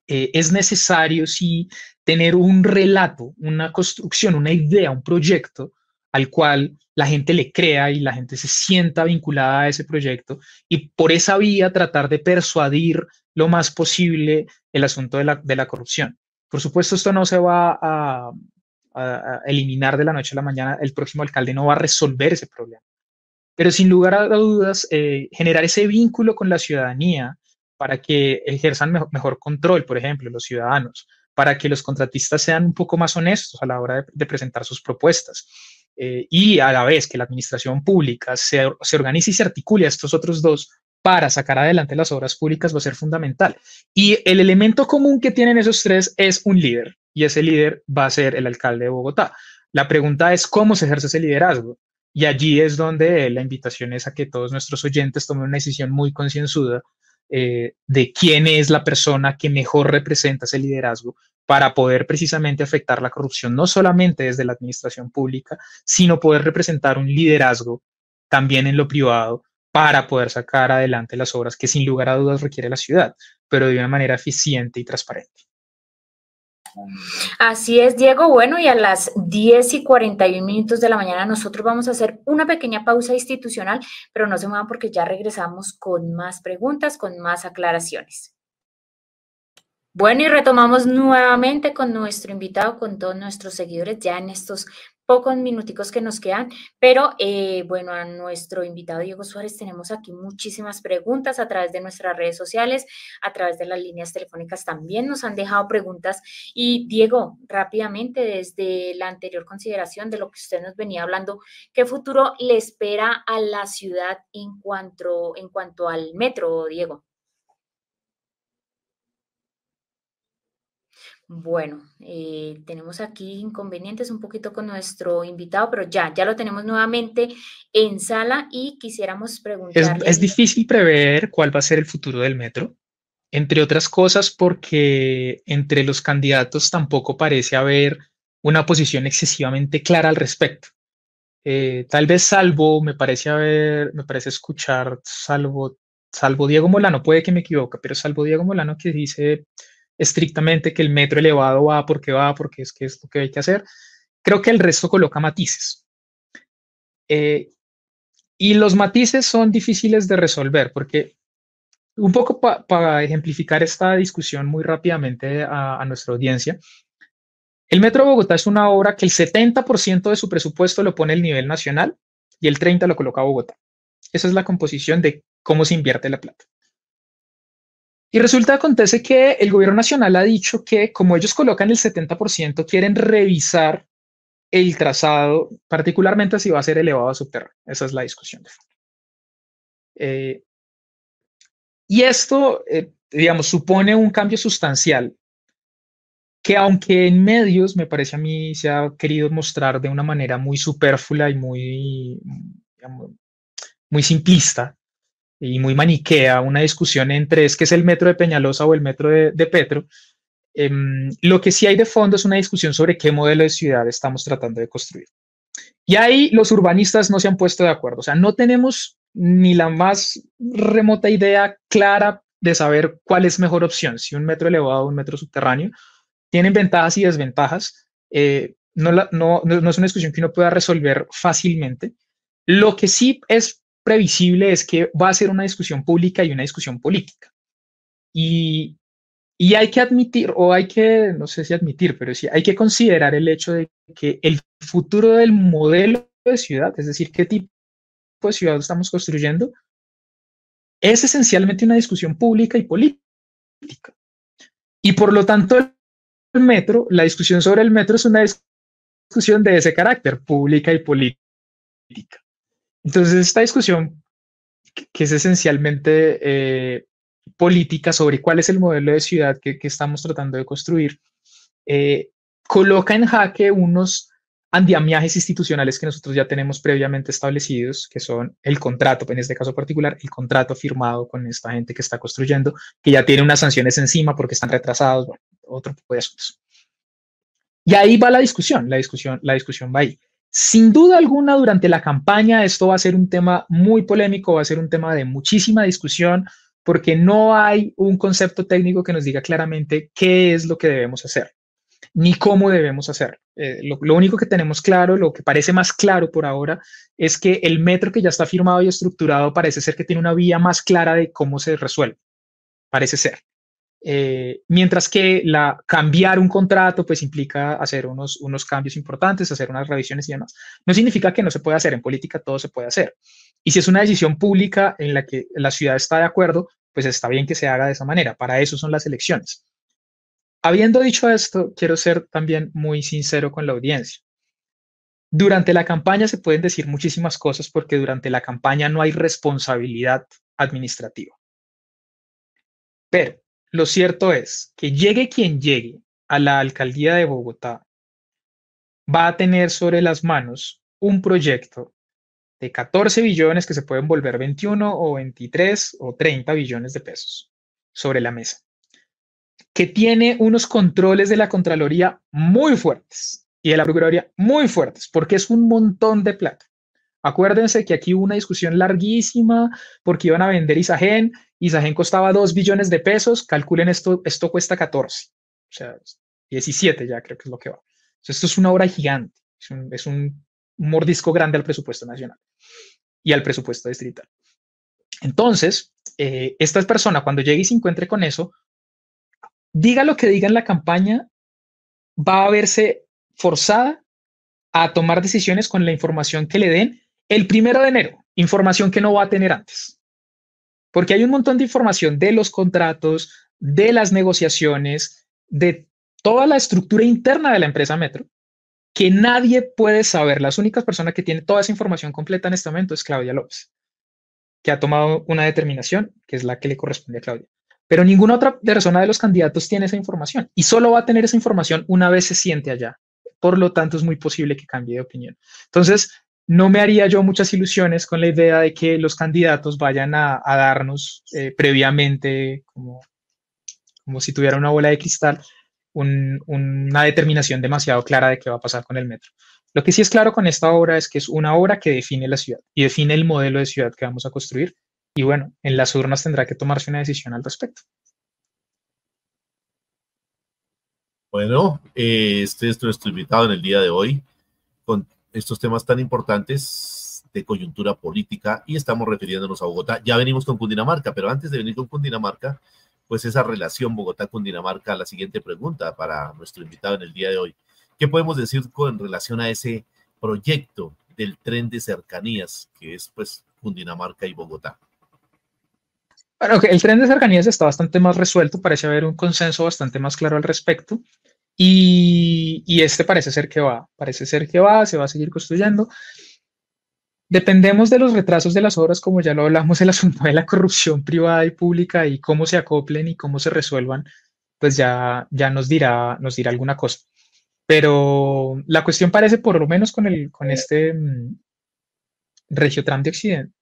eh, es necesario sí tener un relato, una construcción, una idea, un proyecto al cual la gente le crea y la gente se sienta vinculada a ese proyecto y por esa vía tratar de persuadir lo más posible el asunto de la, corrupción. Por supuesto, esto no se va a, eliminar de la noche a la mañana, el próximo alcalde no va a resolver ese problema, pero sin lugar a dudas, eh, generar ese vínculo con la ciudadanía para que ejerzan mejor, control, por ejemplo, los ciudadanos, para que los contratistas sean un poco más honestos a la hora de, presentar sus propuestas. Eh, y a la vez que la administración pública se, se organice y se articule a estos otros dos para sacar adelante las obras públicas va a ser fundamental. Y el elemento común que tienen esos tres es un líder, y ese líder va a ser el alcalde de Bogotá. La pregunta es cómo se ejerce ese liderazgo. Y allí es donde la invitación es a que todos nuestros oyentes tomen una decisión muy concienzuda eh, de quién es la persona que mejor representa ese liderazgo para poder precisamente afectar la corrupción, no solamente desde la administración pública, sino poder representar un liderazgo también en lo privado para poder sacar adelante las obras que sin lugar a dudas requiere la ciudad, pero de una manera eficiente y transparente. Así es, Diego. Bueno, y a las 10 y 41 minutos de la mañana nosotros vamos a hacer una pequeña pausa institucional, pero no se muevan porque ya regresamos con más preguntas, con más aclaraciones. Bueno, y retomamos nuevamente con nuestro invitado, con todos nuestros seguidores, ya en estos pocos minuticos que nos quedan, pero eh, bueno, a nuestro invitado Diego Suárez tenemos aquí muchísimas preguntas a través de nuestras redes sociales, a través de las líneas telefónicas también nos han dejado preguntas. Y Diego, rápidamente, desde la anterior consideración de lo que usted nos venía hablando, ¿qué futuro le espera a la ciudad en cuanto, en cuanto al metro, Diego? Bueno, eh, tenemos aquí inconvenientes un poquito con nuestro invitado, pero ya, ya lo tenemos nuevamente en sala y quisiéramos preguntarle. Es, difícil prever cuál va a ser el futuro del metro, entre otras cosas porque entre los candidatos tampoco parece haber una posición excesivamente clara al respecto. Eh, tal vez salvo, me parece haber, me parece escuchar, salvo, salvo Diego Molano, puede que me equivoque, pero salvo Diego Molano que dice estrictamente que el metro elevado va porque va, porque es que es lo que hay que hacer. Creo que el resto coloca matices. Eh, y los matices son difíciles de resolver porque un poco para ejemplificar esta discusión muy rápidamente a, a, nuestra audiencia, el Metro de Bogotá es una obra que el 70% de su presupuesto lo pone el nivel nacional y el 30% lo coloca Bogotá. Esa es la composición de cómo se invierte la plata. Y resulta, acontece que el gobierno nacional ha dicho que como ellos colocan el 70%, quieren revisar el trazado, particularmente si va a ser elevado a subterráneo. Esa es la discusión de fondo. Eh, y esto, eh, digamos, supone un cambio sustancial que aunque en medios, me parece a mí, se ha querido mostrar de una manera muy superflua y muy, muy simplista, y muy maniquea, una discusión entre es que es el metro de Peñalosa o el metro de, Petro. Em, lo que sí hay de fondo es una discusión sobre qué modelo de ciudad estamos tratando de construir. Y ahí los urbanistas no se han puesto de acuerdo. O sea, no tenemos ni la más remota idea clara de saber cuál es mejor opción, si un metro elevado o un metro subterráneo. Tienen ventajas y desventajas. Eh, no, no, no es una discusión que uno pueda resolver fácilmente. Lo que sí es previsible es que va a ser una discusión pública y una discusión política. Y, y hay que admitir, o hay que, no sé si admitir, pero sí hay que considerar el hecho de que el futuro del modelo de ciudad, es decir, qué tipo de ciudad estamos construyendo, es esencialmente una discusión pública y política. Y por lo tanto, el metro, la discusión sobre el metro es una discusión de ese carácter, pública y política. Entonces, esta discusión, que es esencialmente eh, política sobre cuál es el modelo de ciudad que, estamos tratando de construir, eh, coloca en jaque unos andamiajes institucionales que nosotros ya tenemos previamente establecidos, que son el contrato, en este caso particular, el contrato firmado con esta gente que está construyendo, que ya tiene unas sanciones encima porque están retrasados, otro tipo de asuntos. Y ahí va la discusión, la discusión, la discusión va ahí. Sin duda alguna, durante la campaña esto va a ser un tema muy polémico, va a ser un tema de muchísima discusión, porque no hay un concepto técnico que nos diga claramente qué es lo que debemos hacer, ni cómo debemos hacerlo. Eh, lo, único que tenemos claro, lo que parece más claro por ahora, es que el metro que ya está firmado y estructurado parece ser que tiene una vía más clara de cómo se resuelve. Parece ser. Eh, mientras que la, cambiar un contrato pues implica hacer unos, unos cambios importantes, hacer unas revisiones y demás. No significa que no se pueda hacer, en política todo se puede hacer. Y si es una decisión pública en la que la ciudad está de acuerdo, pues está bien que se haga de esa manera. Para eso son las elecciones. Habiendo dicho esto, quiero ser también muy sincero con la audiencia. Durante la campaña se pueden decir muchísimas cosas porque durante la campaña no hay responsabilidad administrativa. Pero lo cierto es que llegue quien llegue a la alcaldía de Bogotá, va a tener sobre las manos un proyecto de 14 billones que se pueden volver 21 o 23 o 30 billones de pesos sobre la mesa, que tiene unos controles de la Contraloría muy fuertes y de la Procuraduría muy fuertes, porque es un montón de plata. Acuérdense que aquí hubo una discusión larguísima porque iban a vender Isagen. Isagen costaba 2 billones de pesos. Calculen esto, esto cuesta 14. O sea, 17 ya creo que es lo que va. esto es una obra gigante. Es un, mordisco grande al presupuesto nacional y al presupuesto distrital. Entonces, eh, esta persona cuando llegue y se encuentre con eso, diga lo que diga en la campaña, va a verse forzada a tomar decisiones con la información que le den el primero de enero, información que no va a tener antes. Porque hay un montón de información de los contratos, de las negociaciones, de toda la estructura interna de la empresa Metro, que nadie puede saber. Las únicas personas que tienen toda esa información completa en este momento es Claudia López, que ha tomado una determinación que es la que le corresponde a Claudia. Pero ninguna otra persona de los candidatos tiene esa información y solo va a tener esa información una vez se siente allá. Por lo tanto, es muy posible que cambie de opinión. Entonces, no me haría yo muchas ilusiones con la idea de que los candidatos vayan a, darnos eh, previamente, como, si tuviera una bola de cristal, una determinación demasiado clara de qué va a pasar con el metro. Lo que sí es claro con esta obra es que es una obra que define la ciudad y define el modelo de ciudad que vamos a construir. Y bueno, en las urnas tendrá que tomarse una decisión al respecto. Bueno, eh, este es nuestro invitado en el día de hoy con estos temas tan importantes de coyuntura política y estamos refiriéndonos a Bogotá. Ya venimos con Cundinamarca, pero antes de venir con Cundinamarca, pues esa relación Bogotá-Cundinamarca, la siguiente pregunta para nuestro invitado en el día de hoy. ¿Qué podemos decir con relación a ese proyecto del tren de cercanías que es pues Cundinamarca y Bogotá? Bueno, el tren de cercanías está bastante más resuelto, parece haber un consenso bastante más claro al respecto. Y, este parece ser que va, parece ser que va, se va a seguir construyendo. Dependemos de los retrasos de las obras, como ya lo hablamos, el asunto de la corrupción privada y pública y cómo se acoplen y cómo se resuelvan, pues ya, ya nos, dirá, nos dirá alguna cosa. Pero la cuestión parece, por lo menos con, el, con este mm, Regiotram de Occidente,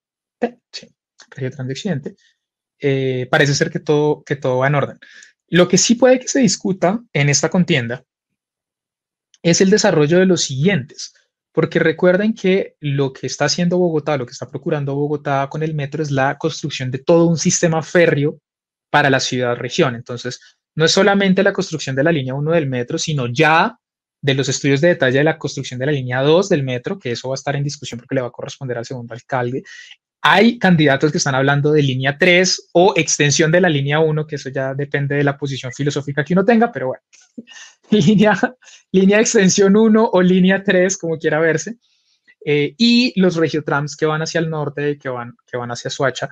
Regiotram de Occidente, eh, parece ser que todo, que todo va en orden. Lo que sí puede que se discuta en esta contienda es el desarrollo de los siguientes, porque recuerden que lo que está haciendo Bogotá, lo que está procurando Bogotá con el metro es la construcción de todo un sistema férreo para la ciudad-región. Entonces, no es solamente la construcción de la línea 1 del metro, sino ya de los estudios de detalle de la construcción de la línea 2 del metro, que eso va a estar en discusión porque le va a corresponder al segundo alcalde, hay candidatos que están hablando de línea 3 o extensión de la línea 1, que eso ya depende de la posición filosófica que uno tenga, pero bueno, línea, línea extensión 1 o línea 3, como quiera verse. Eh, y los regiotrams que van hacia el norte, que van, que van hacia Suacha,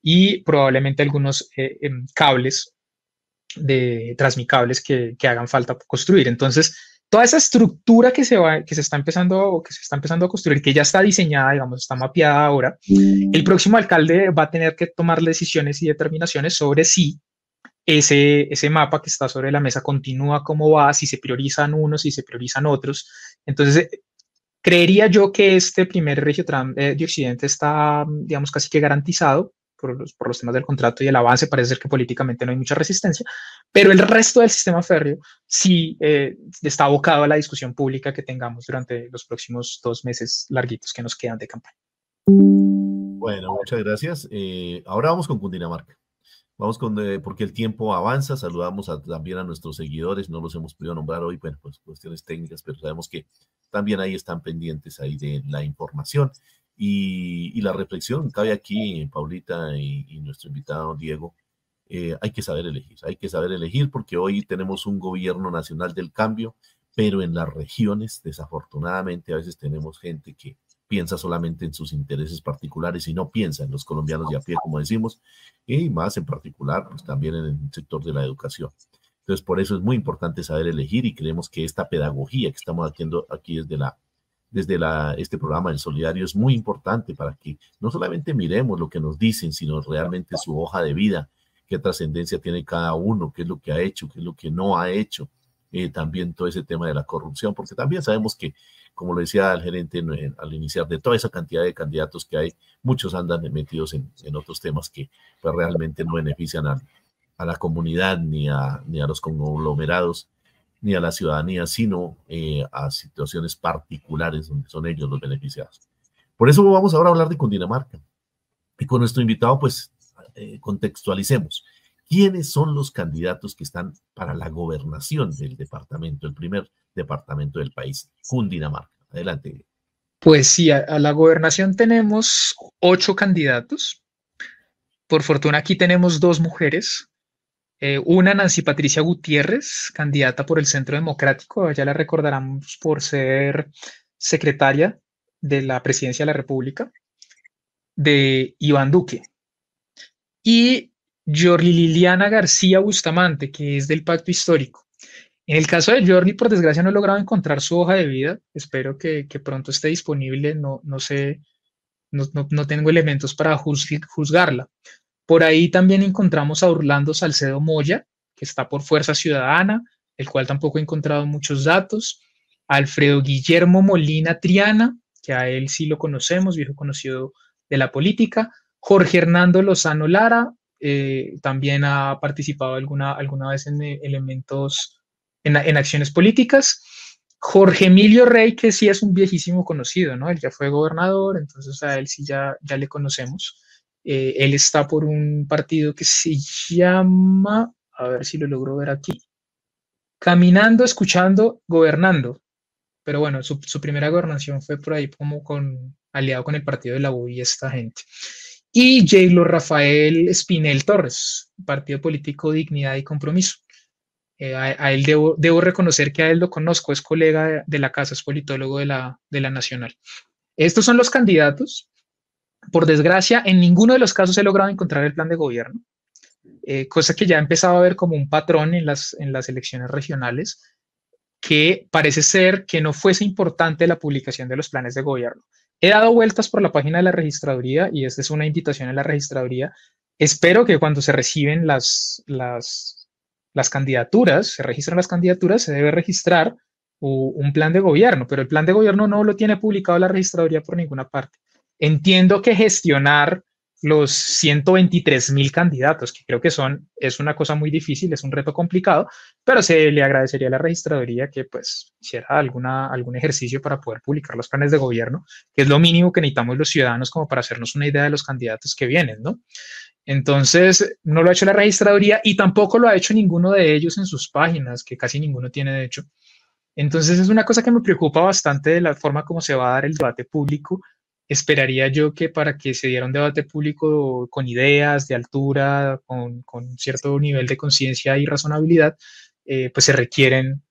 y probablemente algunos eh, em, cables de transmicables que, que hagan falta construir. Entonces, toda esa estructura que se, va, que se está empezando que se está empezando a construir, que ya está diseñada, digamos, está mapeada ahora, mm. el próximo alcalde va a tener que tomar decisiones y determinaciones sobre si ese, ese mapa que está sobre la mesa continúa como va, si se priorizan unos, si se priorizan otros. Entonces, creería yo que este primer regio eh, de Occidente está, digamos, casi que garantizado por los, por los temas del contrato y el avance, parece ser que políticamente no hay mucha resistencia, pero el resto del sistema férreo sí eh, está abocado a la discusión pública que tengamos durante los próximos dos meses larguitos que nos quedan de campaña. Bueno, muchas gracias. Eh, ahora vamos con Cundinamarca. Vamos con, eh, porque el tiempo avanza, saludamos también a nuestros seguidores, no los hemos podido nombrar hoy, bueno, pues cuestiones técnicas, pero sabemos que también ahí están pendientes ahí de la información. Y, la reflexión cabe aquí, Paulita y, nuestro invitado Diego, eh, hay que saber elegir, hay que saber elegir porque hoy tenemos un gobierno nacional del cambio, pero en las regiones, desafortunadamente, a veces tenemos gente que piensa solamente en sus intereses particulares y no piensa en los colombianos de a pie, como decimos, y más en particular, pues también en el sector de la educación. Entonces, por eso es muy importante saber elegir y creemos que esta pedagogía que estamos haciendo aquí desde la desde este programa del Solidario es muy importante para que no solamente miremos lo que nos dicen, sino realmente su hoja de vida, qué trascendencia tiene cada uno, qué es lo que ha hecho, qué es lo que no ha hecho. Eh, también todo ese tema de la corrupción, porque también sabemos que como lo decía el gerente al iniciar, de toda esa cantidad de candidatos que hay, muchos andan metidos en, otros temas que pues, realmente no benefician a, la comunidad ni a los conglomerados ni a la ciudadanía, sino eh, a situaciones particulares donde son ellos los beneficiados. Por eso vamos ahora a hablar de Cundinamarca. Y con nuestro invitado, pues, eh, contextualicemos. ¿Quiénes son los candidatos que están para la gobernación del departamento, el primer departamento del país, Cundinamarca? Adelante. Pues sí, a, la gobernación tenemos ocho candidatos. Por fortuna aquí tenemos dos mujeres. Eh, una, Nancy Patricia Gutiérrez, candidata por el Centro Democrático. Ya la recordaremos por ser secretaria de la Presidencia de la República, de Iván Duque. Y Jorli Liliana García Bustamante, que es del Pacto Histórico. En el caso de Jordi, por desgracia, no he logrado encontrar su hoja de vida. Espero que, pronto esté disponible. No, no sé, no, no, tengo elementos para juzgarla. Por ahí también encontramos a Orlando Salcedo Moya, que está por Fuerza Ciudadana, el cual tampoco he encontrado muchos datos. Alfredo Guillermo Molina Triana, que a él sí lo conocemos, viejo conocido de la política. Jorge Hernando Lozano Lara, eh, también ha participado alguna, alguna vez en eh, elementos, en, acciones políticas. Jorge Emilio Rey, que sí es un viejísimo conocido, ¿no? Él ya fue gobernador, entonces a él sí ya, ya le conocemos. Eh, él está por un partido que se llama, a ver si lo logro ver aquí, Caminando, Escuchando, Gobernando. Pero bueno, su, primera gobernación fue por ahí como con aliado con el partido de la U y esta gente y Jaylo Rafael Espinel Torres, Partido Político Dignidad y Compromiso. Eh, a, él debo, reconocer que a él lo conozco, es colega de, la casa, es politólogo de la, de la Nacional. Estos son los candidatos. Por desgracia, en ninguno de los casos he logrado encontrar el plan de gobierno, eh, cosa que ya he empezado a ver como un patrón en las, en las elecciones regionales, que parece ser que no fuese importante la publicación de los planes de gobierno. He dado vueltas por la página de la registraduría y esta es una invitación a la registraduría. Espero que cuando se reciben las, las, las candidaturas, se registran las candidaturas, se debe registrar un plan de gobierno, pero el plan de gobierno no lo tiene publicado la registraduría por ninguna parte. Entiendo que gestionar los 123 mil candidatos, que creo que son, es una cosa muy difícil, es un reto complicado, pero se le agradecería a la registraduría que pues hiciera alguna, algún ejercicio para poder publicar los planes de gobierno, que es lo mínimo que necesitamos los ciudadanos como para hacernos una idea de los candidatos que vienen, ¿no? Entonces, no lo ha hecho la registraduría y tampoco lo ha hecho ninguno de ellos en sus páginas, que casi ninguno tiene de hecho. Entonces, es una cosa que me preocupa bastante de la forma como se va a dar el debate público esperaría yo que para que se diera un debate público con ideas de altura, con, cierto nivel de conciencia y razonabilidad, eh, pues se requieren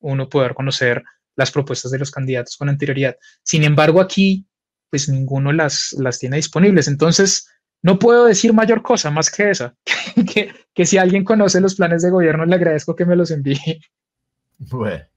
uno poder conocer las propuestas de los candidatos con anterioridad. Sin embargo, aquí, pues ninguno las, las tiene disponibles. Entonces, no puedo decir mayor cosa más que esa, que, que si alguien conoce los planes de gobierno, le agradezco que me los envíe. Bueno.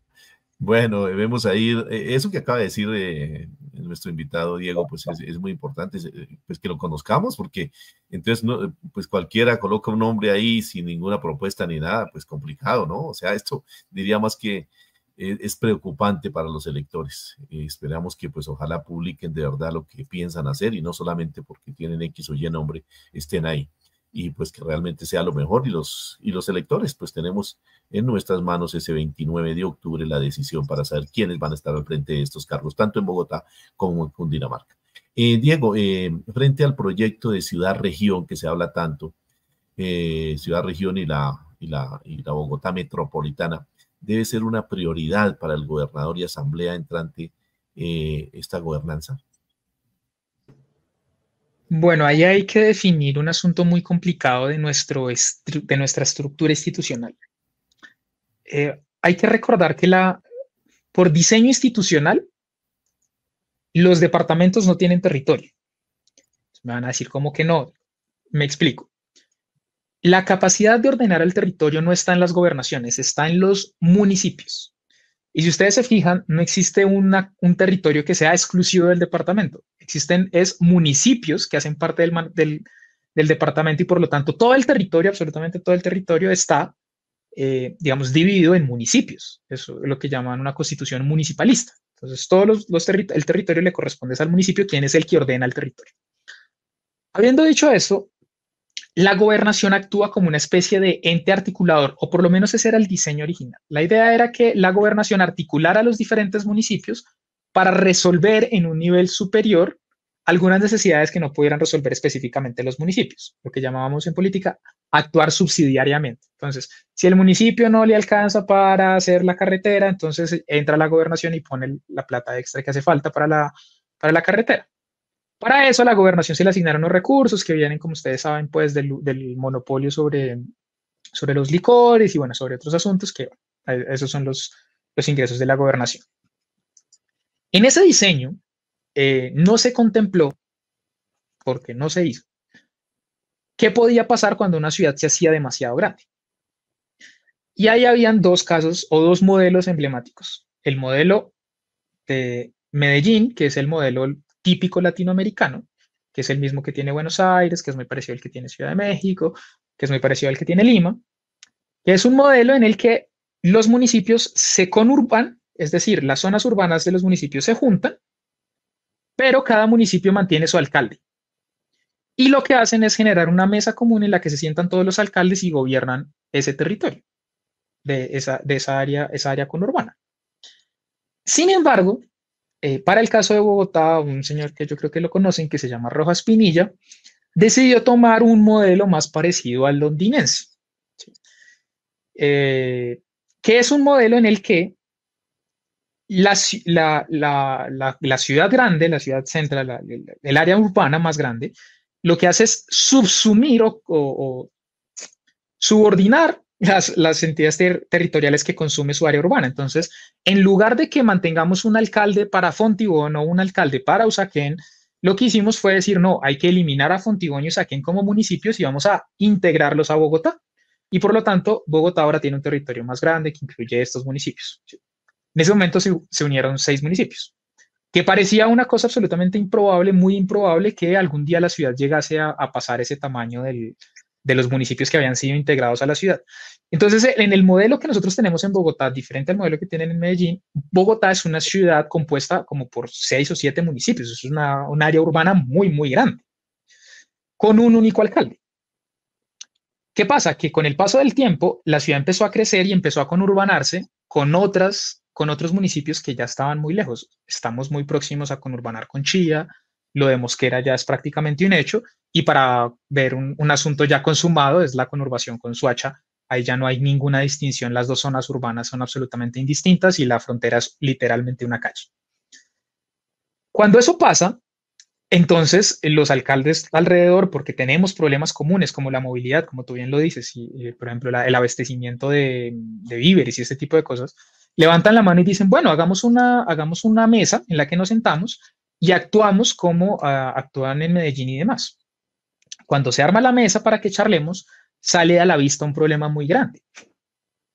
Bueno, vemos ahí, eh, eso que acaba de decir eh, nuestro invitado Diego, pues es, muy importante, eh, pues que lo conozcamos, porque entonces, no, pues cualquiera coloca un nombre ahí sin ninguna propuesta ni nada, pues complicado, ¿no? O sea, esto diría más que es, preocupante para los electores. esperamos que pues ojalá publiquen de verdad lo que piensan hacer y no solamente porque tienen X o Y nombre estén ahí y pues que realmente sea lo mejor y los, y los electores pues tenemos en nuestras manos ese 29 de octubre la decisión para saber quiénes van a estar al frente de estos cargos, tanto en Bogotá como en Cundinamarca. Eh, Diego, eh, frente al proyecto de ciudad-región que se habla tanto, eh, ciudad-región y la, y, la, y la Bogotá metropolitana, debe ser una prioridad para el gobernador y asamblea entrante esta gobernanza. Bueno, ahí hay que definir un asunto muy complicado de, nuestro de nuestra estructura institucional. Eh, hay que recordar que la, por diseño institucional, los departamentos no tienen territorio. Me van a decir como que no. Me explico. La capacidad de ordenar el territorio no está en las gobernaciones, está en los municipios. Y si ustedes se fijan, no existe un territorio que sea exclusivo del departamento. Existen es municipios que hacen parte del, departamento y por lo tanto todo el territorio, absolutamente todo el territorio está, eh, digamos, dividido en municipios. Eso es lo que llaman una constitución municipalista. Entonces, todos los, el territorio le corresponde al municipio, quien es el que ordena el territorio. Habiendo dicho eso, la gobernación actúa como una especie de ente articulador, o por lo menos ese era el diseño original. La idea era que la gobernación articulara a los diferentes municipios para resolver en un nivel superior algunas necesidades que no pudieran resolver específicamente los municipios, lo que llamábamos en política actuar subsidiariamente. Entonces, si el municipio no le alcanza para hacer la carretera, entonces entra la gobernación y pone la plata extra que hace falta para la, para la carretera. Para eso, la gobernación se le asignaron los recursos que vienen, como ustedes saben, pues del, monopolio sobre, sobre los licores y, bueno, sobre otros asuntos que esos son los, los ingresos de la gobernación. En ese diseño eh, no se contempló, porque no se hizo, qué podía pasar cuando una ciudad se hacía demasiado grande. Y ahí habían dos casos o dos modelos emblemáticos. El modelo de Medellín, que es el modelo típico latinoamericano, que es el mismo que tiene Buenos Aires, que es muy parecido al que tiene Ciudad de México, que es muy parecido al que tiene Lima, que es un modelo en el que los municipios se conurban, es decir, las zonas urbanas de los municipios se juntan, pero cada municipio mantiene su alcalde. Y lo que hacen es generar una mesa común en la que se sientan todos los alcaldes y gobiernan ese territorio de esa, de esa área, esa área conurbana. Sin embargo, eh, para el caso de Bogotá, un señor que yo creo que lo conocen, que se llama Rojas Pinilla, decidió tomar un modelo más parecido al londinense, eh, que es un modelo en el que la, ciudad grande, la ciudad central, el área urbana más grande, lo que hace es subsumir o subordinar las, entidades territoriales que consume su área urbana. Entonces, en lugar de que mantengamos un alcalde para Fontibón o un alcalde para Usaquén, lo que hicimos fue decir, no, hay que eliminar a Fontibón y Usaquén como municipios y vamos a integrarlos a Bogotá. Y por lo tanto, Bogotá ahora tiene un territorio más grande que incluye estos municipios. En ese momento se, unieron seis municipios, que parecía una cosa absolutamente improbable, muy improbable que algún día la ciudad llegase a pasar ese tamaño del, de los municipios que habían sido integrados a la ciudad. Entonces, en el modelo que nosotros tenemos en Bogotá, diferente al modelo que tienen en Medellín, Bogotá es una ciudad compuesta como por seis o siete municipios, es una, un área urbana muy, muy grande, con un único alcalde. ¿Qué pasa? Que con el paso del tiempo, la ciudad empezó a crecer y empezó a conurbanarse con otras con otros municipios que ya estaban muy lejos. Estamos muy próximos a conurbanar con Chía, lo de Mosquera ya es prácticamente un hecho, y para ver un, asunto ya consumado es la conurbación con Suacha. Ahí ya no hay ninguna distinción, las dos zonas urbanas son absolutamente indistintas y la frontera es literalmente una calle. Cuando eso pasa, entonces los alcaldes alrededor, porque tenemos problemas comunes como la movilidad, como tú bien lo dices, y eh, por ejemplo el abastecimiento de, de víveres y ese tipo de cosas, levantan la mano y dicen, bueno, hagamos una, hagamos una mesa en la que nos sentamos y actuamos como ah, actúan en Medellín y demás. Cuando se arma la mesa para que charlemos, sale a la vista un problema muy grande.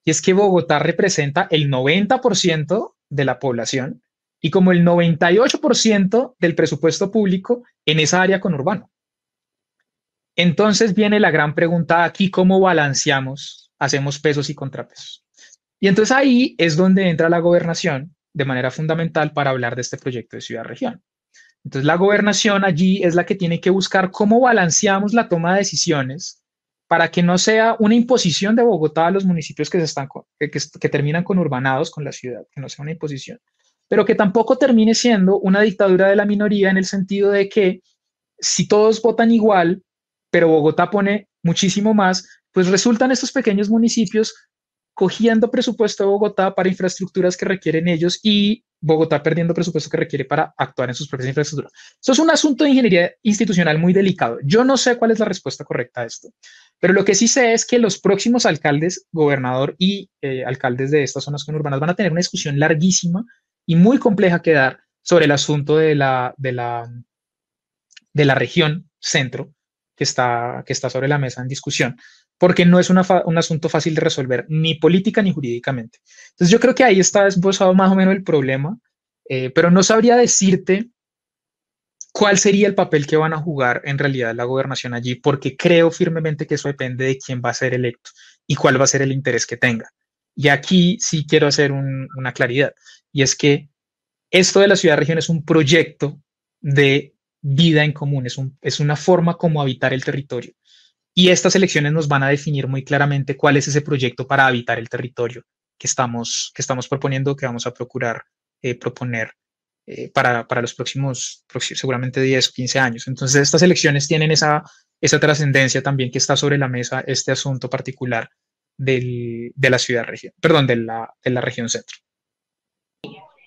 Y es que Bogotá representa el 90% de la población y como el 98% del presupuesto público en esa área conurbano. Entonces viene la gran pregunta aquí, ¿cómo balanceamos, hacemos pesos y contrapesos? Y entonces ahí es donde entra la gobernación de manera fundamental para hablar de este proyecto de ciudad-región. Entonces, la gobernación allí es la que tiene que buscar cómo balanceamos la toma de decisiones para que no sea una imposición de Bogotá a los municipios que, se están, que, que terminan urbanados con la ciudad, que no sea una imposición, pero que tampoco termine siendo una dictadura de la minoría en el sentido de que si todos votan igual, pero Bogotá pone muchísimo más, pues resultan estos pequeños municipios cogiendo presupuesto de Bogotá para infraestructuras que requieren ellos y Bogotá perdiendo presupuesto que requiere para actuar en sus propias infraestructuras. Eso es un asunto de ingeniería institucional muy delicado. Yo no sé cuál es la respuesta correcta a esto, pero lo que sí sé es que los próximos alcaldes, gobernador y eh, alcaldes de estas zonas conurbanas van a tener una discusión larguísima y muy compleja que dar sobre el asunto de la, de la, de la región centro que está, que está sobre la mesa en discusión porque no es un asunto fácil de resolver, ni política ni jurídicamente. Entonces yo creo que ahí está esbozado más o menos el problema, eh, pero no sabría decirte cuál sería el papel que van a jugar en realidad la gobernación allí, porque creo firmemente que eso depende de quién va a ser electo y cuál va a ser el interés que tenga. Y aquí sí quiero hacer una claridad, y es que esto de la ciudad-región es un proyecto de vida en común, es, un, es una forma como habitar el territorio. Y estas elecciones nos van a definir muy claramente cuál es ese proyecto para habitar el territorio que estamos, que estamos proponiendo, que vamos a procurar eh, proponer eh, para, para, los próximos, seguramente 10 o 15 años. Entonces, estas elecciones tienen esa, esa trascendencia también que está sobre la mesa, este asunto particular del, de la ciudad-región, perdón, de la, de la región centro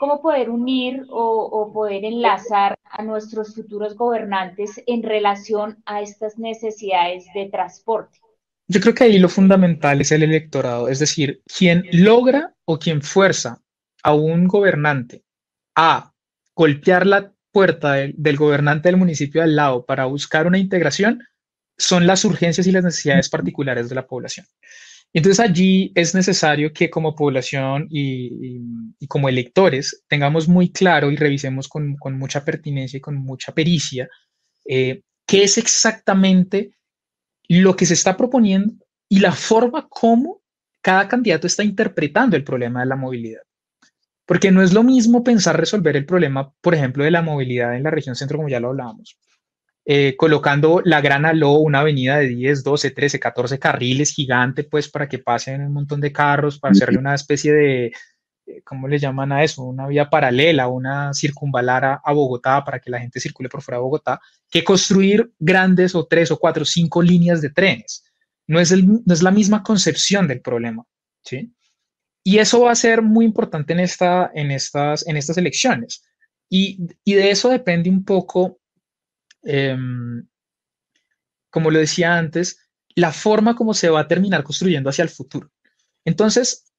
cómo poder unir o, poder enlazar a nuestros futuros gobernantes en relación a estas necesidades de transporte. Yo creo que ahí lo fundamental es el electorado, es decir, quien logra o quien fuerza a un gobernante a golpear la puerta del, del gobernante del municipio al lado para buscar una integración son las urgencias y las necesidades particulares de la población. Entonces allí es necesario que como población y, como electores tengamos muy claro y revisemos con, mucha pertinencia y con mucha pericia eh, qué es exactamente lo que se está proponiendo y la forma como cada candidato está interpretando el problema de la movilidad. Porque no es lo mismo pensar resolver el problema, por ejemplo, de la movilidad en la región centro, como ya lo hablábamos, eh, colocando la Gran Aló, una avenida de 10, 12, 13, 14 carriles gigante, pues para que pasen un montón de carros, para hacerle una especie de, eh, ¿cómo le llaman a eso? Una vía paralela, una circunvalar a, Bogotá para que la gente circule por fuera de Bogotá, que construir grandes o tres o cuatro, cinco líneas de trenes. No es, no es la misma concepción del problema, ¿sí? Y eso va a ser muy importante en, esta, en, estas, en estas elecciones. Y, y de eso depende un poco Em, como lo decía antes, la forma como se va a terminar construyendo hacia el futuro. Entonces,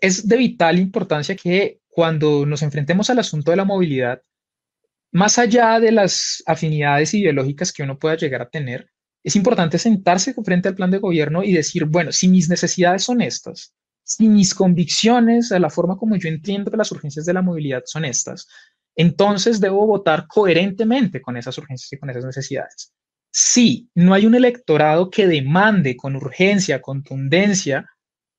es de vital importancia que cuando nos enfrentemos al asunto de la movilidad, más allá de las afinidades ideológicas que uno pueda llegar a tener, es importante sentarse frente al plan de gobierno y decir, bueno, si mis necesidades son estas, si mis convicciones, la forma como yo entiendo que las urgencias de la movilidad son estas, entonces debo votar coherentemente con esas urgencias y con esas necesidades. Si no hay un electorado que demande con urgencia, contundencia,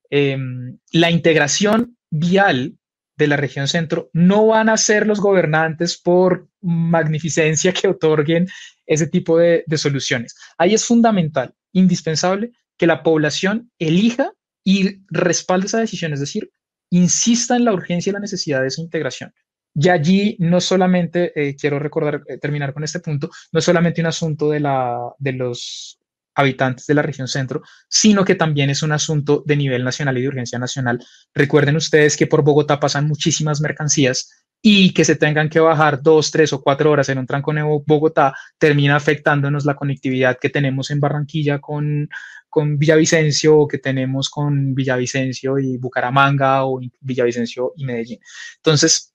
em, la integración vial de la región centro, no van a ser los gobernantes por magnificencia que otorguen ese tipo de, de soluciones. Ahí es fundamental, indispensable, que la población elija y respalde esa decisión, es decir, insista en la urgencia y la necesidad de esa integración. Y allí no solamente, eh, quiero recordar, eh, terminar con este punto, no solamente un asunto de, la, de los habitantes de la región centro, sino que también es un asunto de nivel nacional y de urgencia nacional. Recuerden ustedes que por Bogotá pasan muchísimas mercancías y que se tengan que bajar dos, tres o cuatro horas en un tranco nuevo Bogotá termina afectándonos la conectividad que tenemos en Barranquilla con, con Villavicencio o que tenemos con Villavicencio y Bucaramanga o Villavicencio y Medellín. Entonces,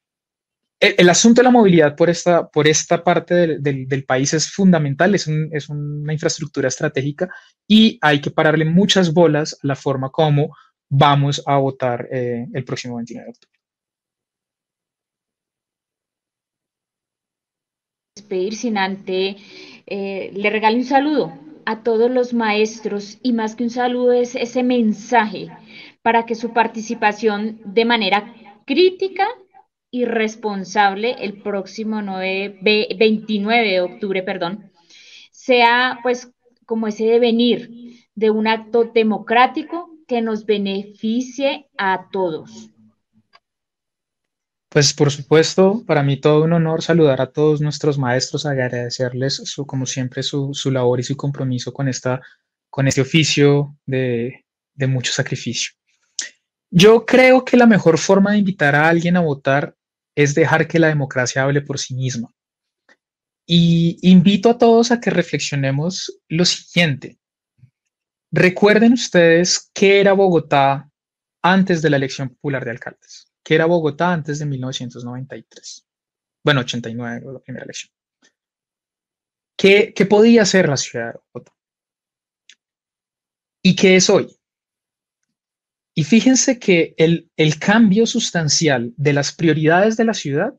el, asunto de la movilidad por esta, por esta parte del, país es fundamental, es, una infraestructura estratégica y hay que pararle muchas bolas a la forma como vamos a votar eh, el próximo 29 de octubre. Despedir sin ante, eh, le regalo un saludo a todos los maestros y más que un saludo es ese mensaje para que su participación de manera crítica y responsable el próximo 9, 29 de octubre, perdón, sea pues como ese devenir de un acto democrático que nos beneficie a todos. Pues por supuesto, para mí todo un honor saludar a todos nuestros maestros, agradecerles su, como siempre su, su labor y su compromiso con, esta, con este oficio de, de mucho sacrificio. Yo creo que la mejor forma de invitar a alguien a votar es dejar que la democracia hable por sí misma. Y invito a todos a que reflexionemos lo siguiente. Recuerden ustedes qué era Bogotá antes de la elección popular de alcaldes, qué era Bogotá antes de 1993. Bueno, 89, la primera elección. ¿Qué, podía ser la ciudad de Bogotá? ¿Y qué es hoy? Y fíjense que el, cambio sustancial de las prioridades de la ciudad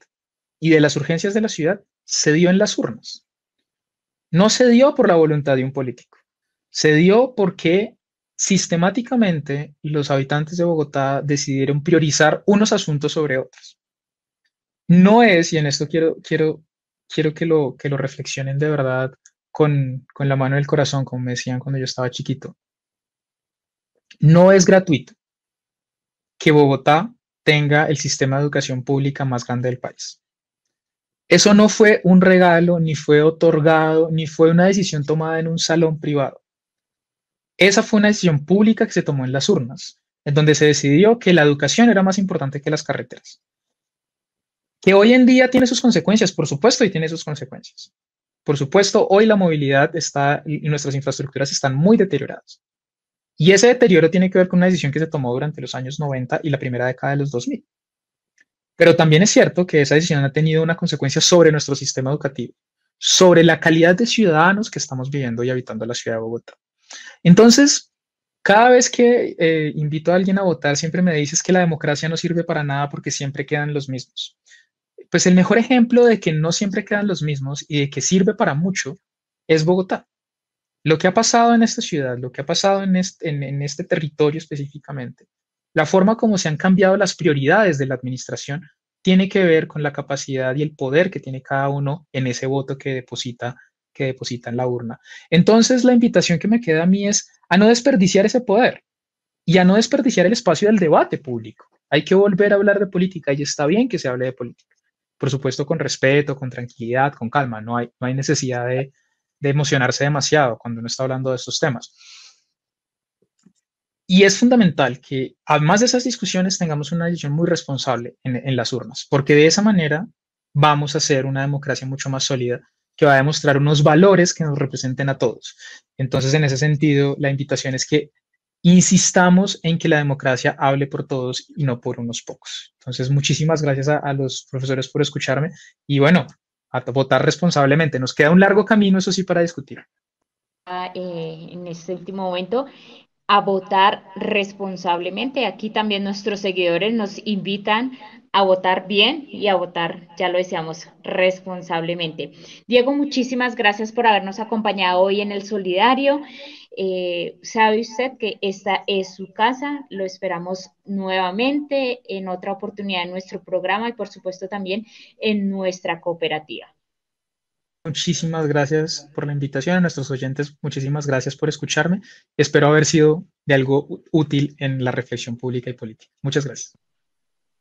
y de las urgencias de la ciudad se dio en las urnas. No se dio por la voluntad de un político, se dio porque sistemáticamente los habitantes de Bogotá decidieron priorizar unos asuntos sobre otros. no es, y en esto quiero, quiero, quiero que, lo, que lo reflexionen de verdad con, con la mano del corazón, como me decían cuando yo estaba chiquito, no es gratuito que Bogotá tenga el sistema de educación pública más grande del país. Eso no fue un regalo, ni fue otorgado, ni fue una decisión tomada en un salón privado. Esa fue una decisión pública que se tomó en las urnas, en donde se decidió que la educación era más importante que las carreteras. Que hoy en día tiene sus consecuencias, por supuesto, y tiene sus consecuencias. Por supuesto, hoy la movilidad está y nuestras infraestructuras están muy deterioradas. Y ese deterioro tiene que ver con una decisión que se tomó durante los años 90 y la primera década de los 2000. Pero también es cierto que esa decisión ha tenido una consecuencia sobre nuestro sistema educativo, sobre la calidad de ciudadanos que estamos viviendo y habitando la ciudad de Bogotá. Entonces, cada vez que eh, invito a alguien a votar, siempre me dices que la democracia no sirve para nada porque siempre quedan los mismos. Pues el mejor ejemplo de que no siempre quedan los mismos y de que sirve para mucho es Bogotá. Lo que ha pasado en esta ciudad, lo que ha pasado en este, territorio específicamente, la forma como se han cambiado las prioridades de la administración tiene que ver con la capacidad y el poder que tiene cada uno en ese voto que deposita, que deposita en la urna. Entonces, la invitación que me queda a mí es a no desperdiciar ese poder y a no desperdiciar el espacio del debate público. Hay que volver a hablar de política y está bien que se hable de política. Por supuesto, con respeto, con tranquilidad, con calma. No hay, no hay necesidad de, de emocionarse demasiado cuando uno está hablando de estos temas. Y es fundamental que, además de esas discusiones, tengamos una decisión muy responsable en, las urnas, porque de esa manera vamos a hacer una democracia mucho más sólida que va a demostrar unos valores que nos representen a todos. Entonces, en ese sentido, la invitación es que insistamos en que la democracia hable por todos y no por unos pocos. Entonces, muchísimas gracias a, a los profesores por escucharme y bueno, a votar responsablemente. Nos queda un largo camino, eso sí, para discutir. Ah, eh, en este último momento, a votar responsablemente. Aquí también nuestros seguidores nos invitan a votar bien y a votar, ya lo decíamos, responsablemente. Diego, muchísimas gracias por habernos acompañado hoy en el Solidario. Eh, sabe usted que esta es su casa, lo esperamos nuevamente en otra oportunidad en nuestro programa y por supuesto también en nuestra cooperativa. Muchísimas gracias por la invitación a nuestros oyentes. Muchísimas gracias por escucharme. Espero haber sido de algo útil en la reflexión pública y política. Muchas gracias.